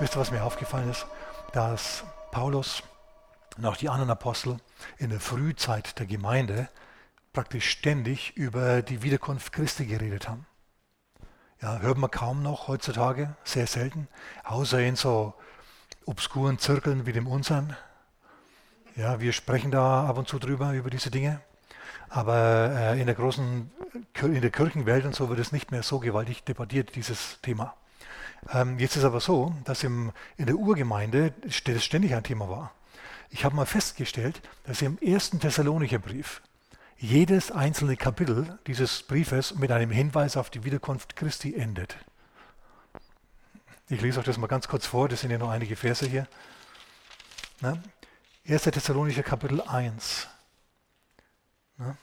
Wisst ihr, was mir aufgefallen ist? Dass Paulus und auch die anderen Apostel in der Frühzeit der Gemeinde praktisch ständig über die Wiederkunft Christi geredet haben. Ja, hört man kaum noch heutzutage, sehr selten, außer in so obskuren Zirkeln wie dem unseren. Ja, wir sprechen da ab und zu drüber, über diese Dinge. Aber äh, in der großen, in der Kirchenwelt und so wird es nicht mehr so gewaltig debattiert, dieses Thema. Ähm, jetzt ist aber so, dass im, in der Urgemeinde es ständig ein Thema war. Ich habe mal festgestellt, dass im ersten Thessalonicher Brief jedes einzelne Kapitel dieses Briefes mit einem Hinweis auf die Wiederkunft Christi endet. Ich lese euch das mal ganz kurz vor, das sind ja noch einige Verse hier. Na? 1. Thessalonicher Kapitel 1. Na?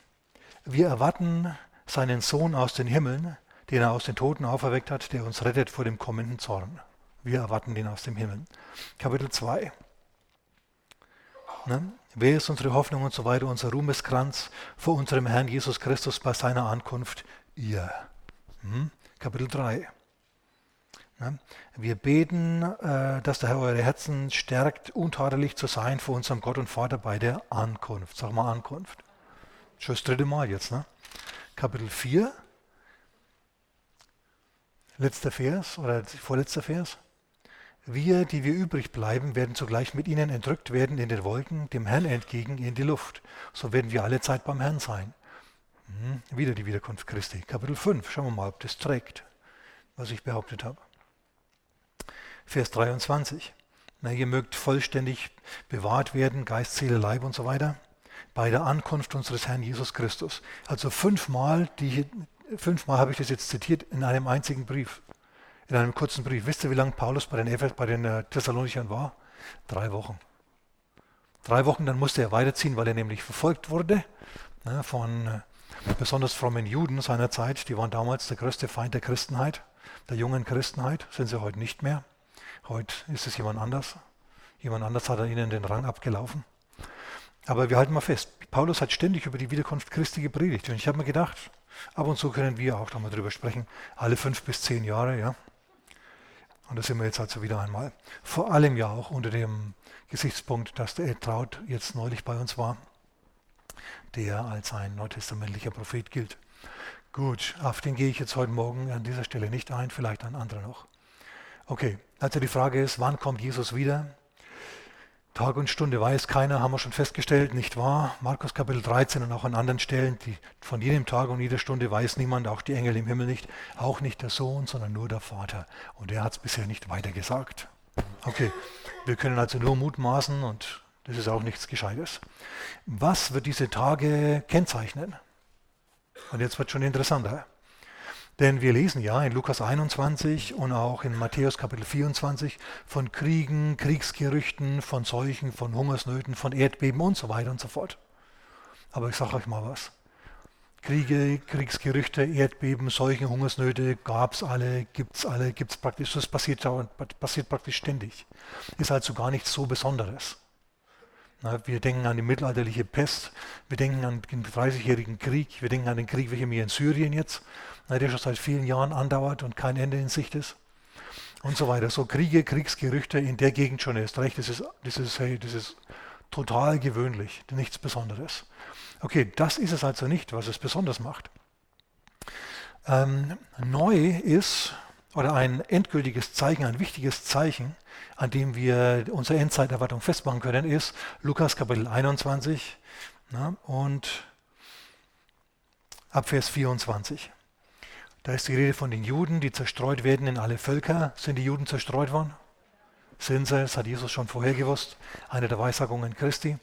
Wir erwarten seinen Sohn aus den Himmeln, den er aus den Toten auferweckt hat, der uns rettet vor dem kommenden Zorn. Wir erwarten den aus dem Himmel. Kapitel 2. Ne? Wer ist unsere Hoffnung und so weiter, unser Ruhmeskranz vor unserem Herrn Jesus Christus bei seiner Ankunft? Ihr. Hm? Kapitel 3. Ne? Wir beten, äh, dass der Herr eure Herzen stärkt, untadelig zu sein vor unserem Gott und Vater bei der Ankunft. Sag mal Ankunft. Schon das dritte Mal jetzt. Ne? Kapitel 4. Letzter Vers oder vorletzter Vers. Wir, die wir übrig bleiben, werden zugleich mit ihnen entrückt werden in den Wolken, dem Herrn entgegen in die Luft. So werden wir alle Zeit beim Herrn sein. Hm, wieder die Wiederkunft Christi. Kapitel 5. Schauen wir mal, ob das trägt, was ich behauptet habe. Vers 23. Na, ihr mögt vollständig bewahrt werden, Geist, Seele, Leib und so weiter, bei der Ankunft unseres Herrn Jesus Christus. Also fünfmal, die, fünfmal habe ich das jetzt zitiert in einem einzigen Brief in einem kurzen Brief. Wisst ihr, wie lange Paulus bei den, bei den äh, Thessalonichern war? Drei Wochen. Drei Wochen, dann musste er weiterziehen, weil er nämlich verfolgt wurde ne, von äh, besonders frommen Juden seiner Zeit. Die waren damals der größte Feind der Christenheit, der jungen Christenheit. Sind sie heute nicht mehr. Heute ist es jemand anders. Jemand anders hat ihnen den Rang abgelaufen. Aber wir halten mal fest, Paulus hat ständig über die Wiederkunft Christi gepredigt. Und ich habe mir gedacht, ab und zu können wir auch nochmal drüber sprechen, alle fünf bis zehn Jahre, ja. Und da sind wir jetzt also wieder einmal. Vor allem ja auch unter dem Gesichtspunkt, dass der Ed Traut jetzt neulich bei uns war, der als ein neutestamentlicher Prophet gilt. Gut, auf den gehe ich jetzt heute Morgen an dieser Stelle nicht ein, vielleicht ein anderer noch. Okay, also die Frage ist, wann kommt Jesus wieder? Tag und Stunde weiß keiner, haben wir schon festgestellt, nicht wahr? Markus Kapitel 13 und auch an anderen Stellen, die, von jedem Tag und jeder Stunde weiß niemand, auch die Engel im Himmel nicht, auch nicht der Sohn, sondern nur der Vater. Und er hat es bisher nicht weitergesagt. Okay, wir können also nur mutmaßen und das ist auch nichts Gescheites. Was wird diese Tage kennzeichnen? Und jetzt wird schon interessanter. Denn wir lesen ja in Lukas 21 und auch in Matthäus Kapitel 24 von Kriegen, Kriegsgerüchten, von Seuchen, von Hungersnöten, von Erdbeben und so weiter und so fort. Aber ich sage euch mal was. Kriege, Kriegsgerüchte, Erdbeben, Seuchen, Hungersnöte gab es alle, gibt es alle, gibt es praktisch. Das passiert, passiert praktisch ständig. Ist also gar nichts so Besonderes. Na, wir denken an die mittelalterliche Pest, wir denken an den 30-jährigen Krieg, wir denken an den Krieg, welcher mir in Syrien jetzt der schon seit vielen Jahren andauert und kein Ende in Sicht ist. Und so weiter. So Kriege, Kriegsgerüchte in der Gegend schon erst recht. Das ist, das ist, hey, das ist total gewöhnlich, nichts Besonderes. Okay, das ist es also nicht, was es besonders macht. Ähm, neu ist, oder ein endgültiges Zeichen, ein wichtiges Zeichen, an dem wir unsere Endzeiterwartung festmachen können, ist Lukas Kapitel 21 na, und ab Vers 24. Da ist die Rede von den Juden, die zerstreut werden in alle Völker. Sind die Juden zerstreut worden? Sind sie, das hat Jesus schon vorher gewusst, eine der Weissagungen Christi.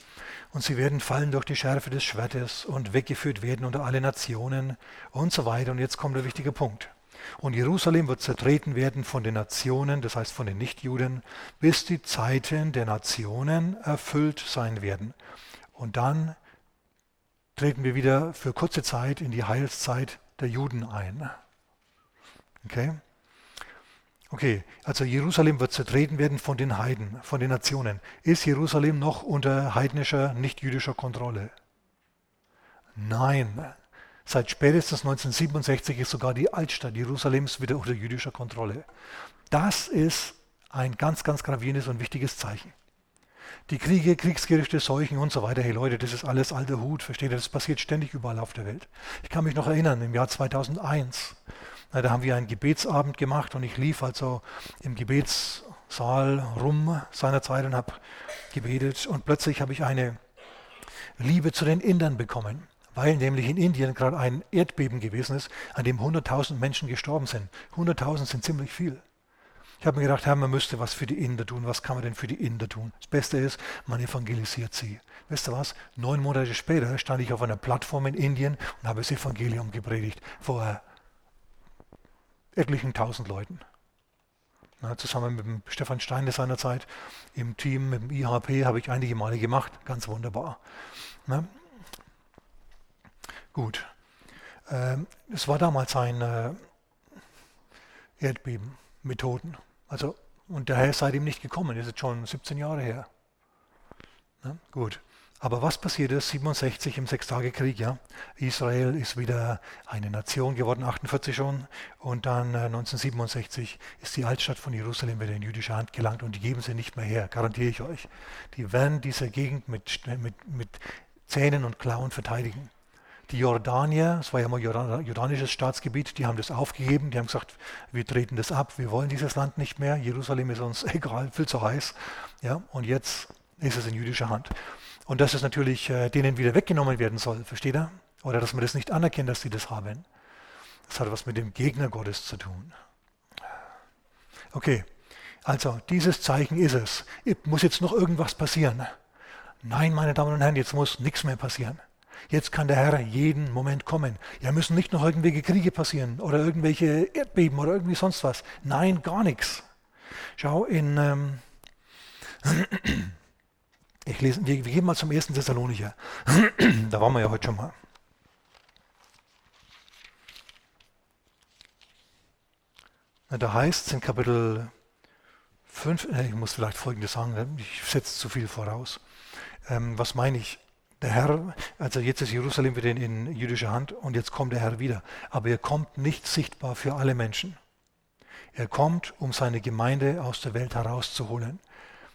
Und sie werden fallen durch die Schärfe des Schwertes und weggeführt werden unter alle Nationen und so weiter. Und jetzt kommt der wichtige Punkt. Und Jerusalem wird zertreten werden von den Nationen, das heißt von den Nichtjuden, bis die Zeiten der Nationen erfüllt sein werden. Und dann treten wir wieder für kurze Zeit in die Heilszeit der Juden ein. Okay? Okay, also Jerusalem wird zertreten werden von den Heiden, von den Nationen. Ist Jerusalem noch unter heidnischer, nicht-jüdischer Kontrolle? Nein. Seit spätestens 1967 ist sogar die Altstadt Jerusalems wieder unter jüdischer Kontrolle. Das ist Ein ganz, ganz gravierendes und wichtiges Zeichen. Die Kriege, Kriegsgerichte, Seuchen und so weiter, hey Leute, das ist alles alter Hut, versteht ihr? Das passiert ständig überall auf der Welt. Ich kann mich noch erinnern, im Jahr 2001, da haben wir einen Gebetsabend gemacht und ich lief also im Gebetssaal rum seinerzeit und habe gebetet und plötzlich habe ich eine Liebe zu den Indern bekommen, weil nämlich in Indien gerade ein Erdbeben gewesen ist, an dem 100.000 Menschen gestorben sind. 100.000 sind ziemlich viel. Ich habe mir gedacht, Herr, man müsste was für die Inder tun. Was kann man denn für die Inder tun? Das Beste ist, man evangelisiert sie. Wisst ihr was? Neun Monate später stand ich auf einer Plattform in Indien und habe das Evangelium gepredigt vor etlichen tausend Leuten. Na, zusammen mit dem Stefan Stein seinerzeit im Team, mit dem IHP, habe ich einige Male gemacht. Ganz wunderbar. Na? Gut. Ähm, es war damals ein äh, Erdbeben, Methoden. Also, und der Herr ist seitdem nicht gekommen, das ist jetzt schon 17 Jahre her. Na, gut. Aber was passiert ist 67 im Sechstagekrieg? Ja? Israel ist wieder eine Nation geworden, 48 schon. Und dann äh, 1967 ist die Altstadt von Jerusalem wieder in jüdische Hand gelangt und die geben sie nicht mehr her, garantiere ich euch. Die werden diese Gegend mit, mit, mit Zähnen und Klauen verteidigen. Die Jordanier, es war ja mal jordanisches Staatsgebiet, die haben das aufgegeben, die haben gesagt, wir treten das ab, wir wollen dieses Land nicht mehr, Jerusalem ist uns egal, viel zu heiß. Ja, und jetzt ist es in jüdischer Hand. Und dass es natürlich äh, denen wieder weggenommen werden soll, versteht ihr? Oder dass man das nicht anerkennt, dass sie das haben. Das hat was mit dem Gegner Gottes zu tun. Okay, also dieses Zeichen ist es. Muss jetzt noch irgendwas passieren? Nein, meine Damen und Herren, jetzt muss nichts mehr passieren. Jetzt kann der Herr jeden Moment kommen. Ja, müssen nicht noch irgendwelche Kriege passieren oder irgendwelche Erdbeben oder irgendwie sonst was. Nein, gar nichts. Schau, in, ähm, ich lese, wir, wir gehen mal zum ersten Thessalonicher. da waren wir ja heute schon mal. Da heißt es in Kapitel 5, äh, ich muss vielleicht Folgendes sagen, ne? ich setze zu viel voraus. Ähm, was meine ich? Der Herr, also jetzt ist Jerusalem wieder in, in jüdischer Hand und jetzt kommt der Herr wieder. Aber er kommt nicht sichtbar für alle Menschen. Er kommt, um seine Gemeinde aus der Welt herauszuholen.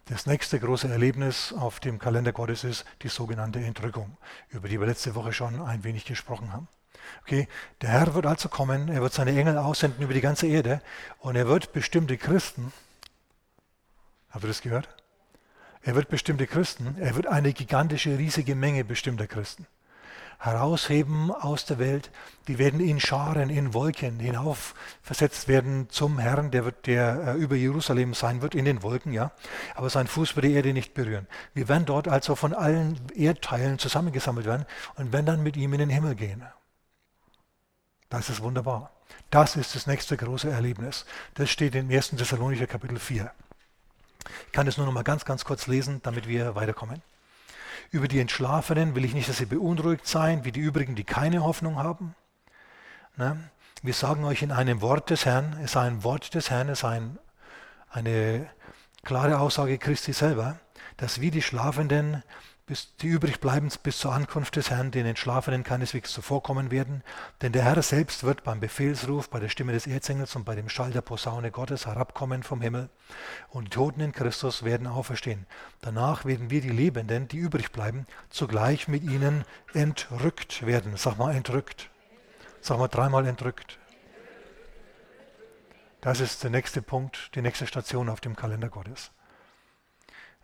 Das nächste große Erlebnis auf dem Kalender Gottes ist die sogenannte Entrückung, über die wir letzte Woche schon ein wenig gesprochen haben. Okay, der Herr wird also kommen, er wird seine Engel aussenden über die ganze Erde und er wird bestimmte Christen, habt ihr das gehört? Er wird bestimmte Christen, er wird eine gigantische, riesige Menge bestimmter Christen herausheben aus der Welt. Die werden in Scharen, in Wolken hinauf versetzt werden zum Herrn, der, wird, der äh, über Jerusalem sein wird, in den Wolken, ja. Aber sein Fuß wird die Erde nicht berühren. Wir werden dort also von allen Erdteilen zusammengesammelt werden und werden dann mit ihm in den Himmel gehen. Das ist wunderbar. Das ist das nächste große Erlebnis. Das steht im 1. Thessalonicher Kapitel 4. Ich kann das nur noch mal ganz, ganz kurz lesen, damit wir weiterkommen. Über die Entschlafenen will ich nicht, dass sie beunruhigt seien, wie die übrigen, die keine Hoffnung haben. Ne? Wir sagen euch in einem Wort des Herrn, es sei ein Wort des Herrn, es sei ein, eine klare Aussage Christi selber, dass wir die Schlafenden bis die übrig bleiben bis zur Ankunft des Herrn, den Entschlafenen keineswegs zuvorkommen werden. Denn der Herr selbst wird beim Befehlsruf, bei der Stimme des Erzengels und bei dem Schall der Posaune Gottes herabkommen vom Himmel. Und die Toten in Christus werden auferstehen. Danach werden wir die Lebenden, die übrig bleiben, zugleich mit ihnen entrückt werden. Sag mal entrückt. Sag mal dreimal entrückt. Das ist der nächste Punkt, die nächste Station auf dem Kalender Gottes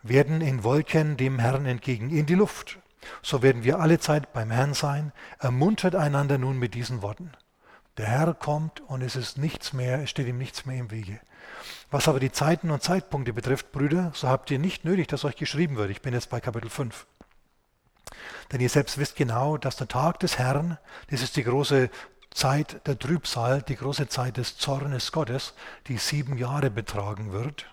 werden in Wolken dem Herrn entgegen in die Luft. So werden wir alle Zeit beim Herrn sein. Ermuntert einander nun mit diesen Worten. Der Herr kommt und es ist nichts mehr, es steht ihm nichts mehr im Wege. Was aber die Zeiten und Zeitpunkte betrifft, Brüder, so habt ihr nicht nötig, dass euch geschrieben wird. Ich bin jetzt bei Kapitel 5. Denn ihr selbst wisst genau, dass der Tag des Herrn, das ist die große Zeit der Trübsal, die große Zeit des Zornes Gottes, die sieben Jahre betragen wird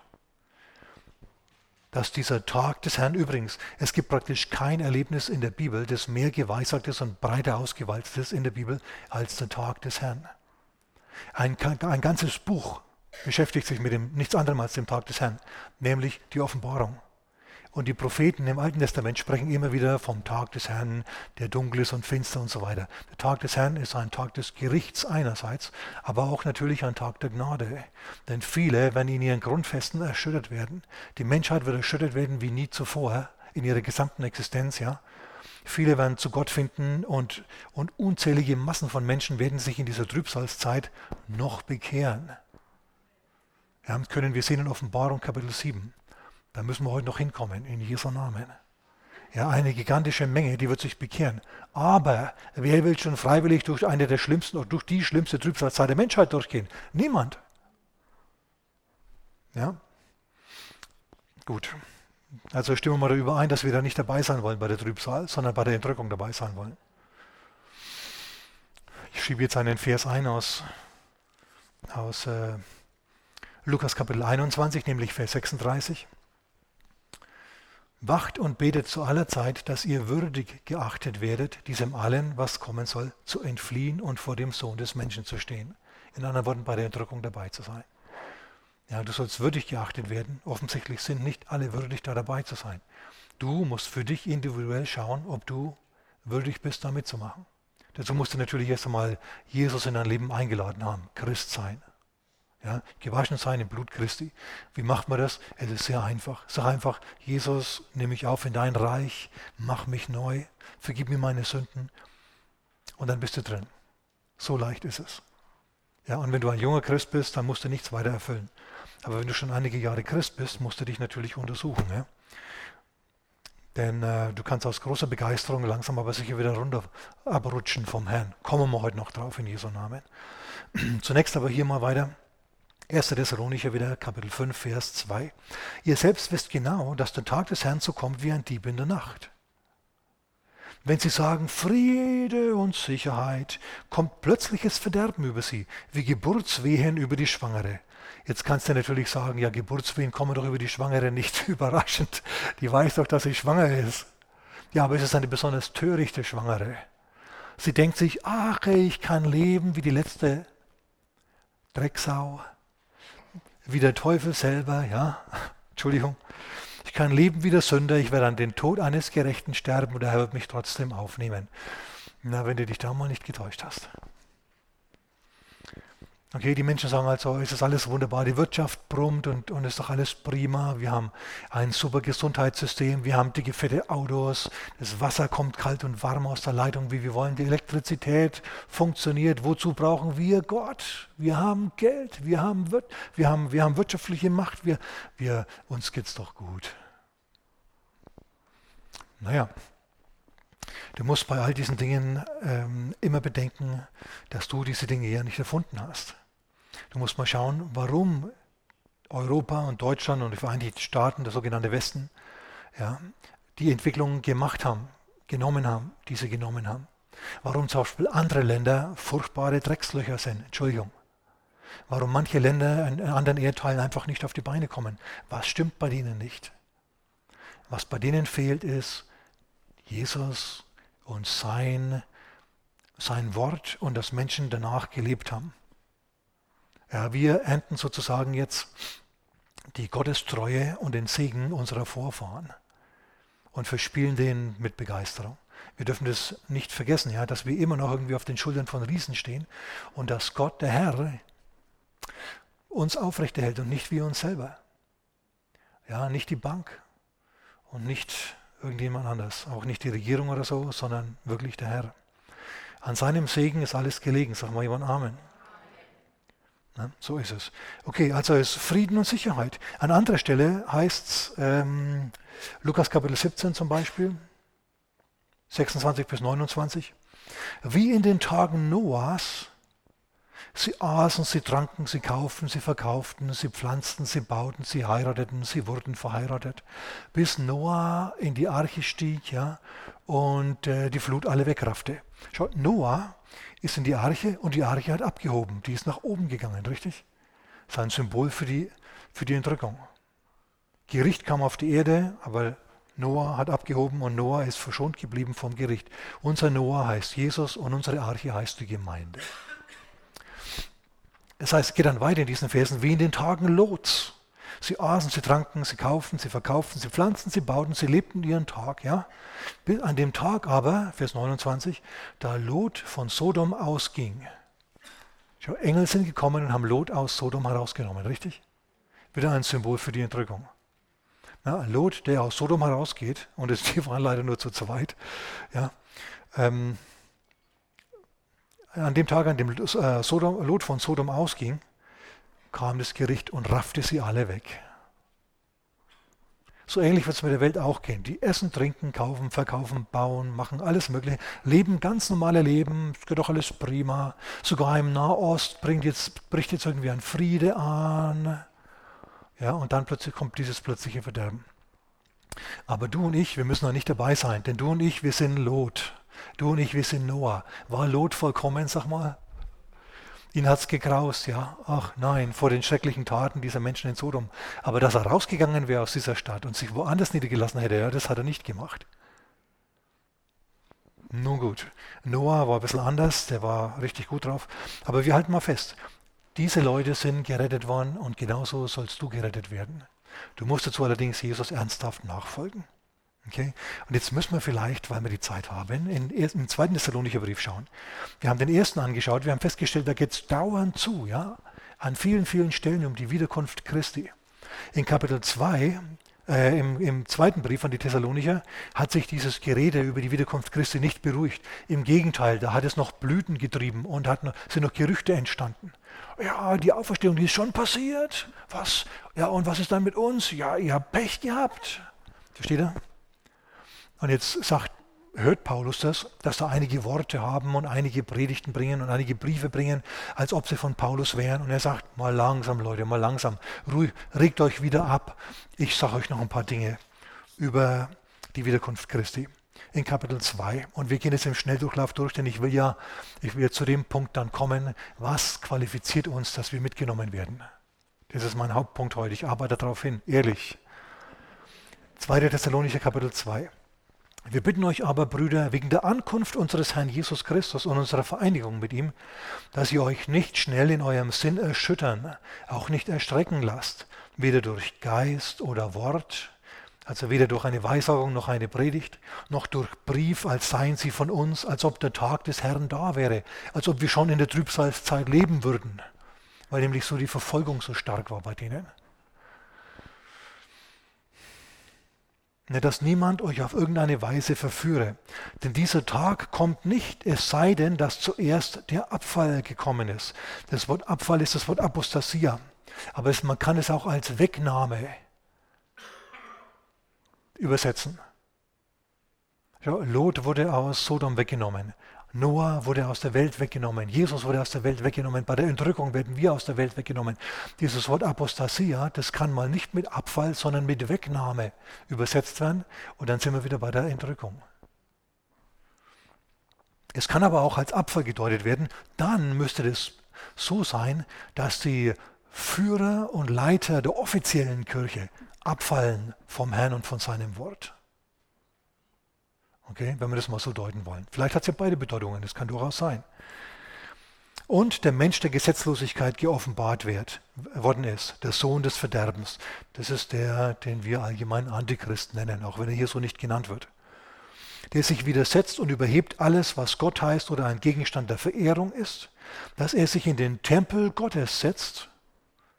dass dieser Tag des Herrn übrigens, es gibt praktisch kein Erlebnis in der Bibel, das mehr geweissagt ist und breiter ausgewalzt ist in der Bibel als der Tag des Herrn. Ein, ein ganzes Buch beschäftigt sich mit dem nichts anderem als dem Tag des Herrn, nämlich die Offenbarung. Und die Propheten im Alten Testament sprechen immer wieder vom Tag des Herrn, der dunkel ist und finster und so weiter. Der Tag des Herrn ist ein Tag des Gerichts einerseits, aber auch natürlich ein Tag der Gnade. Denn viele werden in ihren Grundfesten erschüttert werden. Die Menschheit wird erschüttert werden wie nie zuvor in ihrer gesamten Existenz, ja. Viele werden zu Gott finden und, und unzählige Massen von Menschen werden sich in dieser Trübsalzeit noch bekehren. Ja, können wir sehen in Offenbarung Kapitel 7. Da müssen wir heute noch hinkommen, in Jesu Namen. Ja, eine gigantische Menge, die wird sich bekehren. Aber wer will schon freiwillig durch eine der schlimmsten oder durch die schlimmste Trübsalzeit der Menschheit durchgehen? Niemand. Ja? Gut. Also stimmen wir mal darüber ein, dass wir da nicht dabei sein wollen bei der Trübsal, sondern bei der Entrückung dabei sein wollen. Ich schiebe jetzt einen Vers ein aus, aus äh, Lukas Kapitel 21, nämlich Vers 36. Wacht und betet zu aller Zeit, dass ihr würdig geachtet werdet, diesem allen, was kommen soll, zu entfliehen und vor dem Sohn des Menschen zu stehen. In anderen Worten, bei der Entrückung dabei zu sein. Ja, du sollst würdig geachtet werden. Offensichtlich sind nicht alle würdig, da dabei zu sein. Du musst für dich individuell schauen, ob du würdig bist, da mitzumachen. Dazu musst du natürlich erst einmal Jesus in dein Leben eingeladen haben, Christ sein. Ja, gewaschen sein im Blut Christi. Wie macht man das? Es ist sehr einfach. Sag einfach, Jesus, nimm mich auf in dein Reich, mach mich neu, vergib mir meine Sünden und dann bist du drin. So leicht ist es. Ja, und wenn du ein junger Christ bist, dann musst du nichts weiter erfüllen. Aber wenn du schon einige Jahre Christ bist, musst du dich natürlich untersuchen. Ja? Denn äh, du kannst aus großer Begeisterung langsam aber sicher wieder runter abrutschen vom Herrn. Kommen wir heute noch drauf in Jesu Namen. Zunächst aber hier mal weiter. 1. Thessalonicher wieder, Kapitel 5, Vers 2. Ihr selbst wisst genau, dass der Tag des Herrn so kommt wie ein Dieb in der Nacht. Wenn sie sagen Friede und Sicherheit, kommt plötzliches Verderben über sie, wie Geburtswehen über die Schwangere. Jetzt kannst du natürlich sagen, ja, Geburtswehen kommen doch über die Schwangere nicht überraschend. Die weiß doch, dass sie schwanger ist. Ja, aber es ist eine besonders törichte Schwangere. Sie denkt sich, ach, ich kann leben wie die letzte Drecksau wie der Teufel selber, ja, Entschuldigung, ich kann leben wie der Sünder, ich werde an den Tod eines Gerechten sterben und Herr wird mich trotzdem aufnehmen. Na, wenn du dich da mal nicht getäuscht hast. Okay, die Menschen sagen also, es ist alles wunderbar, die Wirtschaft brummt und, und ist doch alles prima. Wir haben ein super Gesundheitssystem, wir haben dicke, fette Autos, das Wasser kommt kalt und warm aus der Leitung, wie wir wollen, die Elektrizität funktioniert. Wozu brauchen wir Gott? Wir haben Geld, wir haben, wir haben, wir haben wirtschaftliche Macht, wir, wir, uns geht's doch gut. Naja, Du musst bei all diesen Dingen ähm, immer bedenken, dass du diese Dinge ja nicht erfunden hast. Du musst mal schauen, warum Europa und Deutschland und die Vereinigten Staaten, der sogenannte Westen, ja, die Entwicklungen gemacht haben, genommen haben, diese genommen haben. Warum zum Beispiel andere Länder furchtbare Dreckslöcher sind. Entschuldigung. Warum manche Länder in anderen Erdteilen einfach nicht auf die Beine kommen. Was stimmt bei denen nicht? Was bei denen fehlt, ist Jesus und sein, sein Wort und dass Menschen danach gelebt haben. Ja, wir ernten sozusagen jetzt die Gottestreue und den Segen unserer Vorfahren und verspielen den mit Begeisterung. Wir dürfen das nicht vergessen, ja, dass wir immer noch irgendwie auf den Schultern von Riesen stehen und dass Gott, der Herr, uns aufrechterhält und nicht wir uns selber. Ja, nicht die Bank und nicht irgendjemand anders, auch nicht die Regierung oder so, sondern wirklich der Herr. An seinem Segen ist alles gelegen, sag mal jemand Amen. Ne? So ist es. Okay, also es ist Frieden und Sicherheit. An anderer Stelle heißt es, ähm, Lukas Kapitel 17 zum Beispiel, 26 bis 29, wie in den Tagen Noahs, sie aßen, sie tranken, sie kauften, sie verkauften, sie pflanzten, sie bauten, sie heirateten, sie wurden verheiratet, bis Noah in die Arche stieg ja, und äh, die Flut alle wegraffte. Schaut, Noah ist in die Arche und die Arche hat abgehoben. Die ist nach oben gegangen, richtig? Das ist ein Symbol für die, für die Entrückung. Gericht kam auf die Erde, aber Noah hat abgehoben und Noah ist verschont geblieben vom Gericht. Unser Noah heißt Jesus und unsere Arche heißt die Gemeinde. Das heißt, es geht dann weiter in diesen Versen, wie in den Tagen Lots. Sie aßen, sie tranken, sie kauften, sie verkauften, sie pflanzten, sie bauten, sie lebten ihren Tag. Ja? An dem Tag aber, Vers 29, da Lot von Sodom ausging. Schau, Engel sind gekommen und haben Lot aus Sodom herausgenommen, richtig? Wieder ein Symbol für die Entrückung. Ja, Lot, der aus Sodom herausgeht, und es, die waren leider nur zu zweit, ja, ähm, an dem Tag, an dem äh, Sodom, Lot von Sodom ausging, kam das Gericht und raffte sie alle weg. So ähnlich wird es mit der Welt auch gehen. Die essen, trinken, kaufen, verkaufen, bauen, machen alles Mögliche, leben ganz normale Leben, es geht doch alles prima. Sogar im Nahost bringt jetzt, bricht jetzt irgendwie ein Friede an. Ja, und dann plötzlich kommt dieses plötzliche Verderben. Aber du und ich, wir müssen noch nicht dabei sein, denn du und ich, wir sind Lot. Du und ich, wir sind Noah. War Lot vollkommen, sag mal? Ihn hat's gegraust, ja. Ach nein, vor den schrecklichen Taten dieser Menschen in Sodom. Aber dass er rausgegangen wäre aus dieser Stadt und sich woanders niedergelassen hätte, ja, das hat er nicht gemacht. Nun gut, Noah war ein bisschen anders, der war richtig gut drauf. Aber wir halten mal fest, diese Leute sind gerettet worden und genauso sollst du gerettet werden. Du musst dazu allerdings Jesus ernsthaft nachfolgen. Okay? Und jetzt müssen wir vielleicht, weil wir die Zeit haben, in, im zweiten Thessalonicher Brief schauen. Wir haben den ersten angeschaut, wir haben festgestellt, da geht es dauernd zu, ja, an vielen, vielen Stellen um die Wiederkunft Christi. In Kapitel 2, äh, im, im, zweiten Brief an die Thessalonicher, hat sich dieses Gerede über die Wiederkunft Christi nicht beruhigt. Im Gegenteil, da hat es noch Blüten getrieben und hat noch, sind noch Gerüchte entstanden. Ja, die Auferstehung, die ist schon passiert. Was? Ja, und was ist dann mit uns? Ja, ihr habt Pech gehabt. Versteht ihr? Und jetzt sagt, hört Paulus das, dass da einige Worte haben und einige Predigten bringen und einige Briefe bringen, als ob sie von Paulus wären. Und er sagt, mal langsam, Leute, mal langsam, ruhig, regt euch wieder ab. Ich sage euch noch ein paar Dinge über die Wiederkunft Christi in Kapitel 2. Und wir gehen jetzt im Schnelldurchlauf durch, denn ich will ja, ich will zu dem Punkt dann kommen, was qualifiziert uns, dass wir mitgenommen werden. Das ist mein Hauptpunkt heute. Ich arbeite darauf hin, ehrlich. 2. Thessalonicher Kapitel 2. Wir bitten euch aber, Brüder, wegen der Ankunft unseres Herrn Jesus Christus und unserer Vereinigung mit ihm, dass ihr euch nicht schnell in eurem Sinn erschüttern, auch nicht erstrecken lasst, weder durch Geist oder Wort, also weder durch eine Weissagung noch eine Predigt, noch durch Brief, als seien sie von uns, als ob der Tag des Herrn da wäre, als ob wir schon in der Trübsalzeit leben würden, weil nämlich so die Verfolgung so stark war bei denen. Dass niemand euch auf irgendeine Weise verführe. Denn dieser Tag kommt nicht, es sei denn, dass zuerst der Abfall gekommen ist. Das Wort Abfall ist das Wort Apostasia. Aber es, man kann es auch als Wegnahme übersetzen. Lot wurde aus Sodom weggenommen. Noah wurde aus der Welt weggenommen. Jesus wurde aus der Welt weggenommen. Bei der Entrückung werden wir aus der Welt weggenommen. Dieses Wort Apostasia, das kann mal nicht mit Abfall, sondern mit Wegnahme übersetzt werden. Und dann sind wir wieder bei der Entrückung. Es kann aber auch als Abfall gedeutet werden. Dann müsste es so sein, dass die Führer und Leiter der offiziellen Kirche abfallen vom Herrn und von seinem Wort. Okay, wenn wir das mal so deuten wollen. Vielleicht hat es ja beide Bedeutungen, das kann durchaus sein. Und der Mensch der Gesetzlosigkeit geoffenbart wird, worden ist, der Sohn des Verderbens. Das ist der, den wir allgemein Antichrist nennen, auch wenn er hier so nicht genannt wird. Der sich widersetzt und überhebt alles, was Gott heißt oder ein Gegenstand der Verehrung ist, dass er sich in den Tempel Gottes setzt.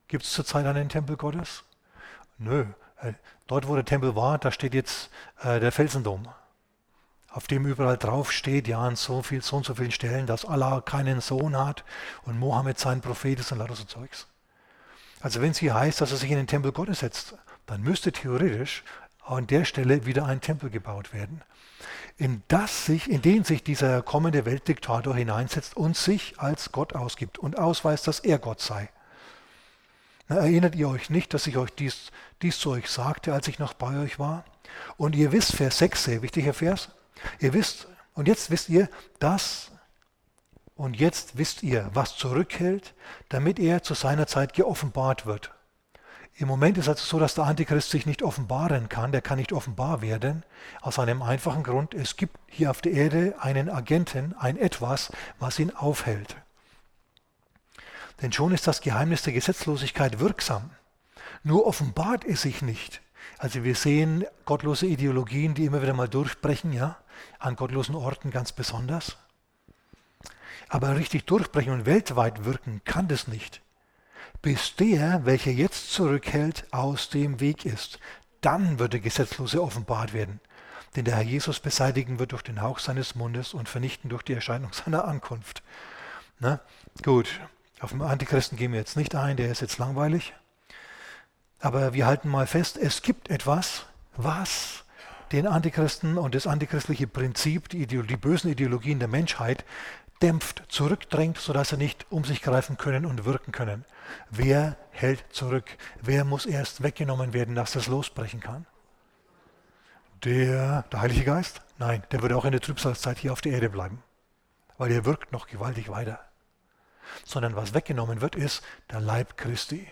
Gibt es zurzeit einen Tempel Gottes? Nö. Äh, dort, wo der Tempel war, da steht jetzt äh, der Felsendom auf dem überall drauf steht, ja, an so, viel, so und so vielen Stellen, dass Allah keinen Sohn hat und Mohammed sein Prophet ist und lauter so Zeugs. Also wenn es hier heißt, dass er sich in den Tempel Gottes setzt, dann müsste theoretisch an der Stelle wieder ein Tempel gebaut werden, in, das sich, in den sich dieser kommende Weltdiktator hineinsetzt und sich als Gott ausgibt und ausweist, dass er Gott sei. Na, erinnert ihr euch nicht, dass ich euch dies, dies zu euch sagte, als ich noch bei euch war? Und ihr wisst, Vers 6, sehr wichtiger Vers, Ihr wisst, und jetzt wisst ihr, dass, und jetzt wisst ihr, was zurückhält, damit er zu seiner Zeit geoffenbart wird. Im Moment ist es also so, dass der Antichrist sich nicht offenbaren kann, der kann nicht offenbar werden, aus einem einfachen Grund, es gibt hier auf der Erde einen Agenten, ein etwas, was ihn aufhält. Denn schon ist das Geheimnis der Gesetzlosigkeit wirksam. Nur offenbart es sich nicht. Also wir sehen gottlose Ideologien, die immer wieder mal durchbrechen, ja, an gottlosen Orten ganz besonders. Aber richtig durchbrechen und weltweit wirken kann das nicht, bis der, welcher jetzt zurückhält, aus dem Weg ist. Dann wird der Gesetzlose offenbart werden, den der Herr Jesus beseitigen wird durch den Hauch seines Mundes und vernichten durch die Erscheinung seiner Ankunft. Na, gut, auf den Antichristen gehen wir jetzt nicht ein, der ist jetzt langweilig. Aber wir halten mal fest, es gibt etwas, was den Antichristen und das antichristliche Prinzip, die, die bösen Ideologien der Menschheit dämpft, zurückdrängt, sodass sie nicht um sich greifen können und wirken können. Wer hält zurück? Wer muss erst weggenommen werden, dass das losbrechen kann? Der, der Heilige Geist? Nein, der würde auch in der Trübsalzeit hier auf der Erde bleiben, weil er wirkt noch gewaltig weiter. Sondern was weggenommen wird, ist der Leib Christi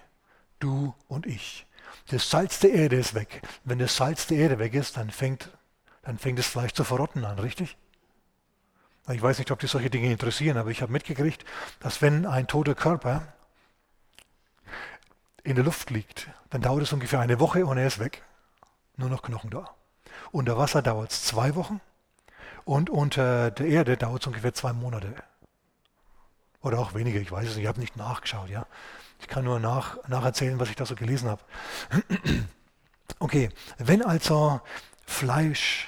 du und ich. Das Salz der Erde ist weg. Wenn das Salz der Erde weg ist, dann fängt, dann fängt das Fleisch zu verrotten an, richtig? Ich weiß nicht, ob die solche Dinge interessieren, aber ich habe mitgekriegt, dass wenn ein toter Körper in der Luft liegt, dann dauert es ungefähr eine Woche und er ist weg. Nur noch Knochen da. Unter Wasser dauert es zwei Wochen und unter der Erde dauert es ungefähr zwei Monate. Oder auch weniger, ich weiß es nicht, ich habe nicht nachgeschaut, ja. Ich kann nur nach, nacherzählen, was ich da so gelesen habe. Okay, wenn also Fleisch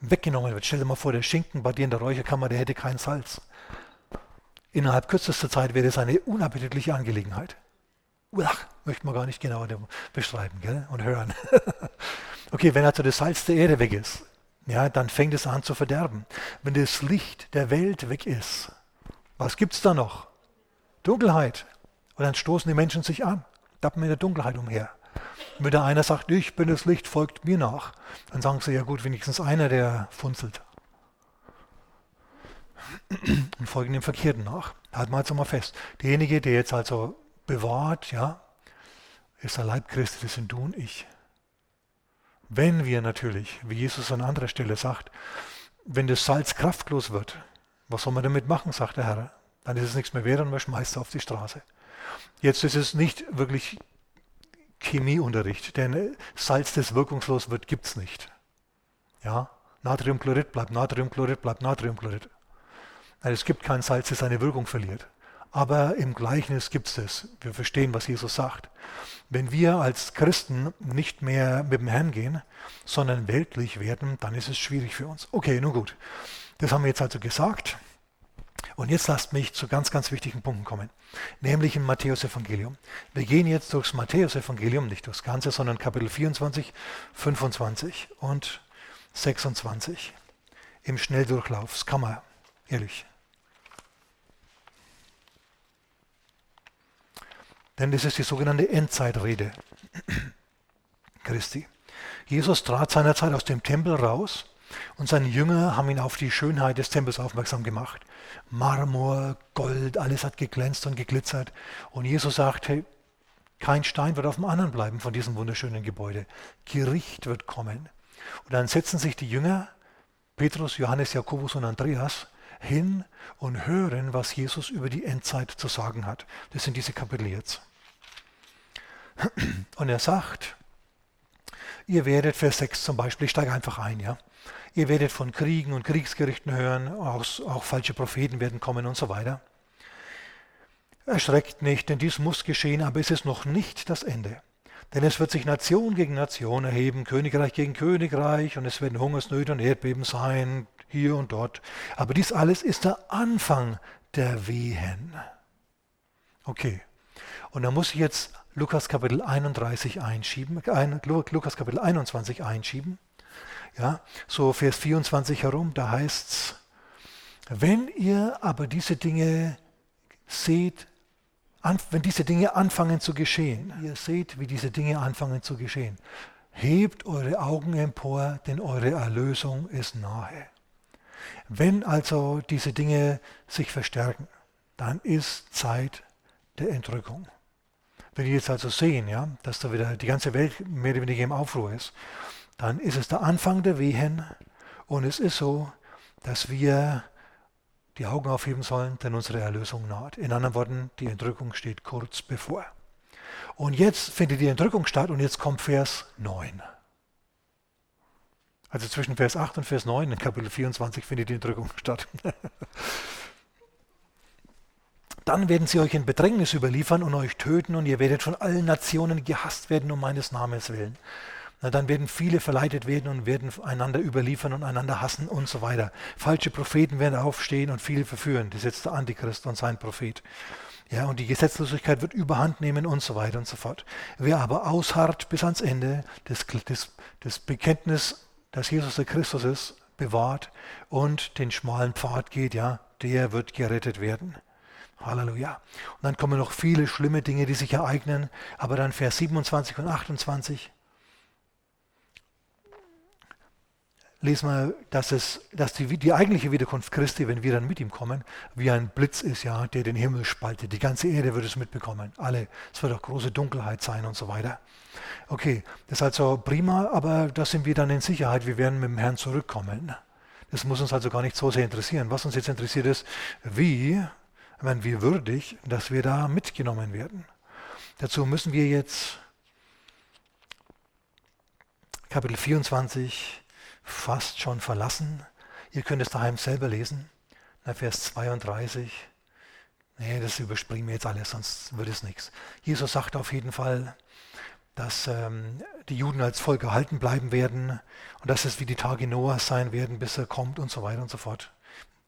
weggenommen wird, stell dir mal vor, der Schinken bei dir in der Räucherkammer, der hätte kein Salz. Innerhalb kürzester Zeit wäre es eine unappetitliche Angelegenheit. Ach, möchte man gar nicht genau beschreiben gell? und hören. okay, wenn also das Salz der Erde weg ist, ja, dann fängt es an zu verderben. Wenn das Licht der Welt weg ist, was gibt es da noch? Dunkelheit. Und dann stoßen die Menschen sich an, tappen in der Dunkelheit umher. Und wenn der einer sagt, ich bin das Licht, folgt mir nach, dann sagen sie, ja gut, wenigstens einer, der funzelt. Und folgen dem Verkehrten nach. Hat man also mal fest. Derjenige, der jetzt also bewahrt, ja, ist der Leib Christi, das sind du und ich. Wenn wir natürlich, wie Jesus an anderer Stelle sagt, wenn das Salz kraftlos wird, was soll man damit machen, sagt der Herr, dann ist es nichts mehr wert und man schmeißt es auf die Straße. Jetzt ist es nicht wirklich Chemieunterricht, denn Salz, das wirkungslos wird, gibt es nicht. Ja? Natriumchlorid bleibt Natriumchlorid bleibt Natriumchlorid. Also es gibt kein Salz, das seine Wirkung verliert. Aber im Gleichnis gibt es es. Wir verstehen, was Jesus sagt. Wenn wir als Christen nicht mehr mit dem Herrn gehen, sondern weltlich werden, dann ist es schwierig für uns. Okay, nun gut. Das haben wir jetzt also gesagt. Und jetzt lasst mich zu ganz, ganz wichtigen Punkten kommen, nämlich im Matthäusevangelium. Wir gehen jetzt durchs Matthäusevangelium, nicht durchs Ganze, sondern Kapitel 24, 25 und 26 im Schnelldurchlauf. Das kann man, ehrlich. Denn das ist die sogenannte Endzeitrede Christi. Jesus trat seinerzeit aus dem Tempel raus und seine Jünger haben ihn auf die Schönheit des Tempels aufmerksam gemacht. Marmor, Gold, alles hat geglänzt und geglitzert. Und Jesus sagt, hey, kein Stein wird auf dem anderen bleiben von diesem wunderschönen Gebäude. Gericht wird kommen. Und dann setzen sich die Jünger, Petrus, Johannes, Jakobus und Andreas, hin und hören, was Jesus über die Endzeit zu sagen hat. Das sind diese Kapitel jetzt. Und er sagt, ihr werdet, Vers 6 zum Beispiel, ich steige einfach ein, ja. Ihr werdet von Kriegen und Kriegsgerichten hören, auch, auch falsche Propheten werden kommen und so weiter. Erschreckt nicht, denn dies muss geschehen, aber es ist noch nicht das Ende. Denn es wird sich Nation gegen Nation erheben, Königreich gegen Königreich, und es werden Hungersnöte und Erdbeben sein, hier und dort. Aber dies alles ist der Anfang der Wehen. Okay. Und da muss ich jetzt Lukas Kapitel 31 einschieben, Lukas Kapitel 21 einschieben. Ja, so Vers 24 herum, da heißt es, wenn ihr aber diese Dinge seht, wenn diese Dinge anfangen zu geschehen, ihr seht, wie diese Dinge anfangen zu geschehen, hebt eure Augen empor, denn eure Erlösung ist nahe. Wenn also diese Dinge sich verstärken, dann ist Zeit der Entrückung. Wenn wir jetzt also sehen, ja, dass da wieder die ganze Welt mehr oder weniger im Aufruhr ist, dann ist es der Anfang der Wehen und es ist so, dass wir die Augen aufheben sollen, denn unsere Erlösung naht. In anderen Worten, die Entrückung steht kurz bevor. Und jetzt findet die Entrückung statt und jetzt kommt Vers 9. Also zwischen Vers 8 und Vers 9 in Kapitel 24 findet die Entrückung statt. Dann werden sie euch in Bedrängnis überliefern und euch töten und ihr werdet von allen Nationen gehasst werden um meines Namens willen. Na, dann werden viele verleitet werden und werden einander überliefern und einander hassen und so weiter. Falsche Propheten werden aufstehen und viele verführen. Das ist jetzt der Antichrist und sein Prophet. Ja, und die Gesetzlosigkeit wird überhand nehmen und so weiter und so fort. Wer aber ausharrt bis ans Ende, das, das, das Bekenntnis, dass Jesus der Christus ist, bewahrt und den schmalen Pfad geht, ja, der wird gerettet werden. Halleluja. Und dann kommen noch viele schlimme Dinge, die sich ereignen. Aber dann Vers 27 und 28. lesen wir, dass, es, dass die, die eigentliche Wiederkunft Christi, wenn wir dann mit ihm kommen, wie ein Blitz ist, ja, der den Himmel spaltet. Die ganze Erde wird es mitbekommen. Alle. Es wird auch große Dunkelheit sein und so weiter. Okay, das ist also prima, aber da sind wir dann in Sicherheit. Wir werden mit dem Herrn zurückkommen. Das muss uns also gar nicht so sehr interessieren. Was uns jetzt interessiert ist, wie, wenn wir würdig, dass wir da mitgenommen werden. Dazu müssen wir jetzt Kapitel 24 fast schon verlassen. Ihr könnt es daheim selber lesen. Na, Vers 32. Nee, das überspringen wir jetzt alles, sonst wird es nichts. Jesus sagt auf jeden Fall, dass ähm, die Juden als Volk erhalten bleiben werden und dass es wie die Tage Noahs sein werden, bis er kommt und so weiter und so fort.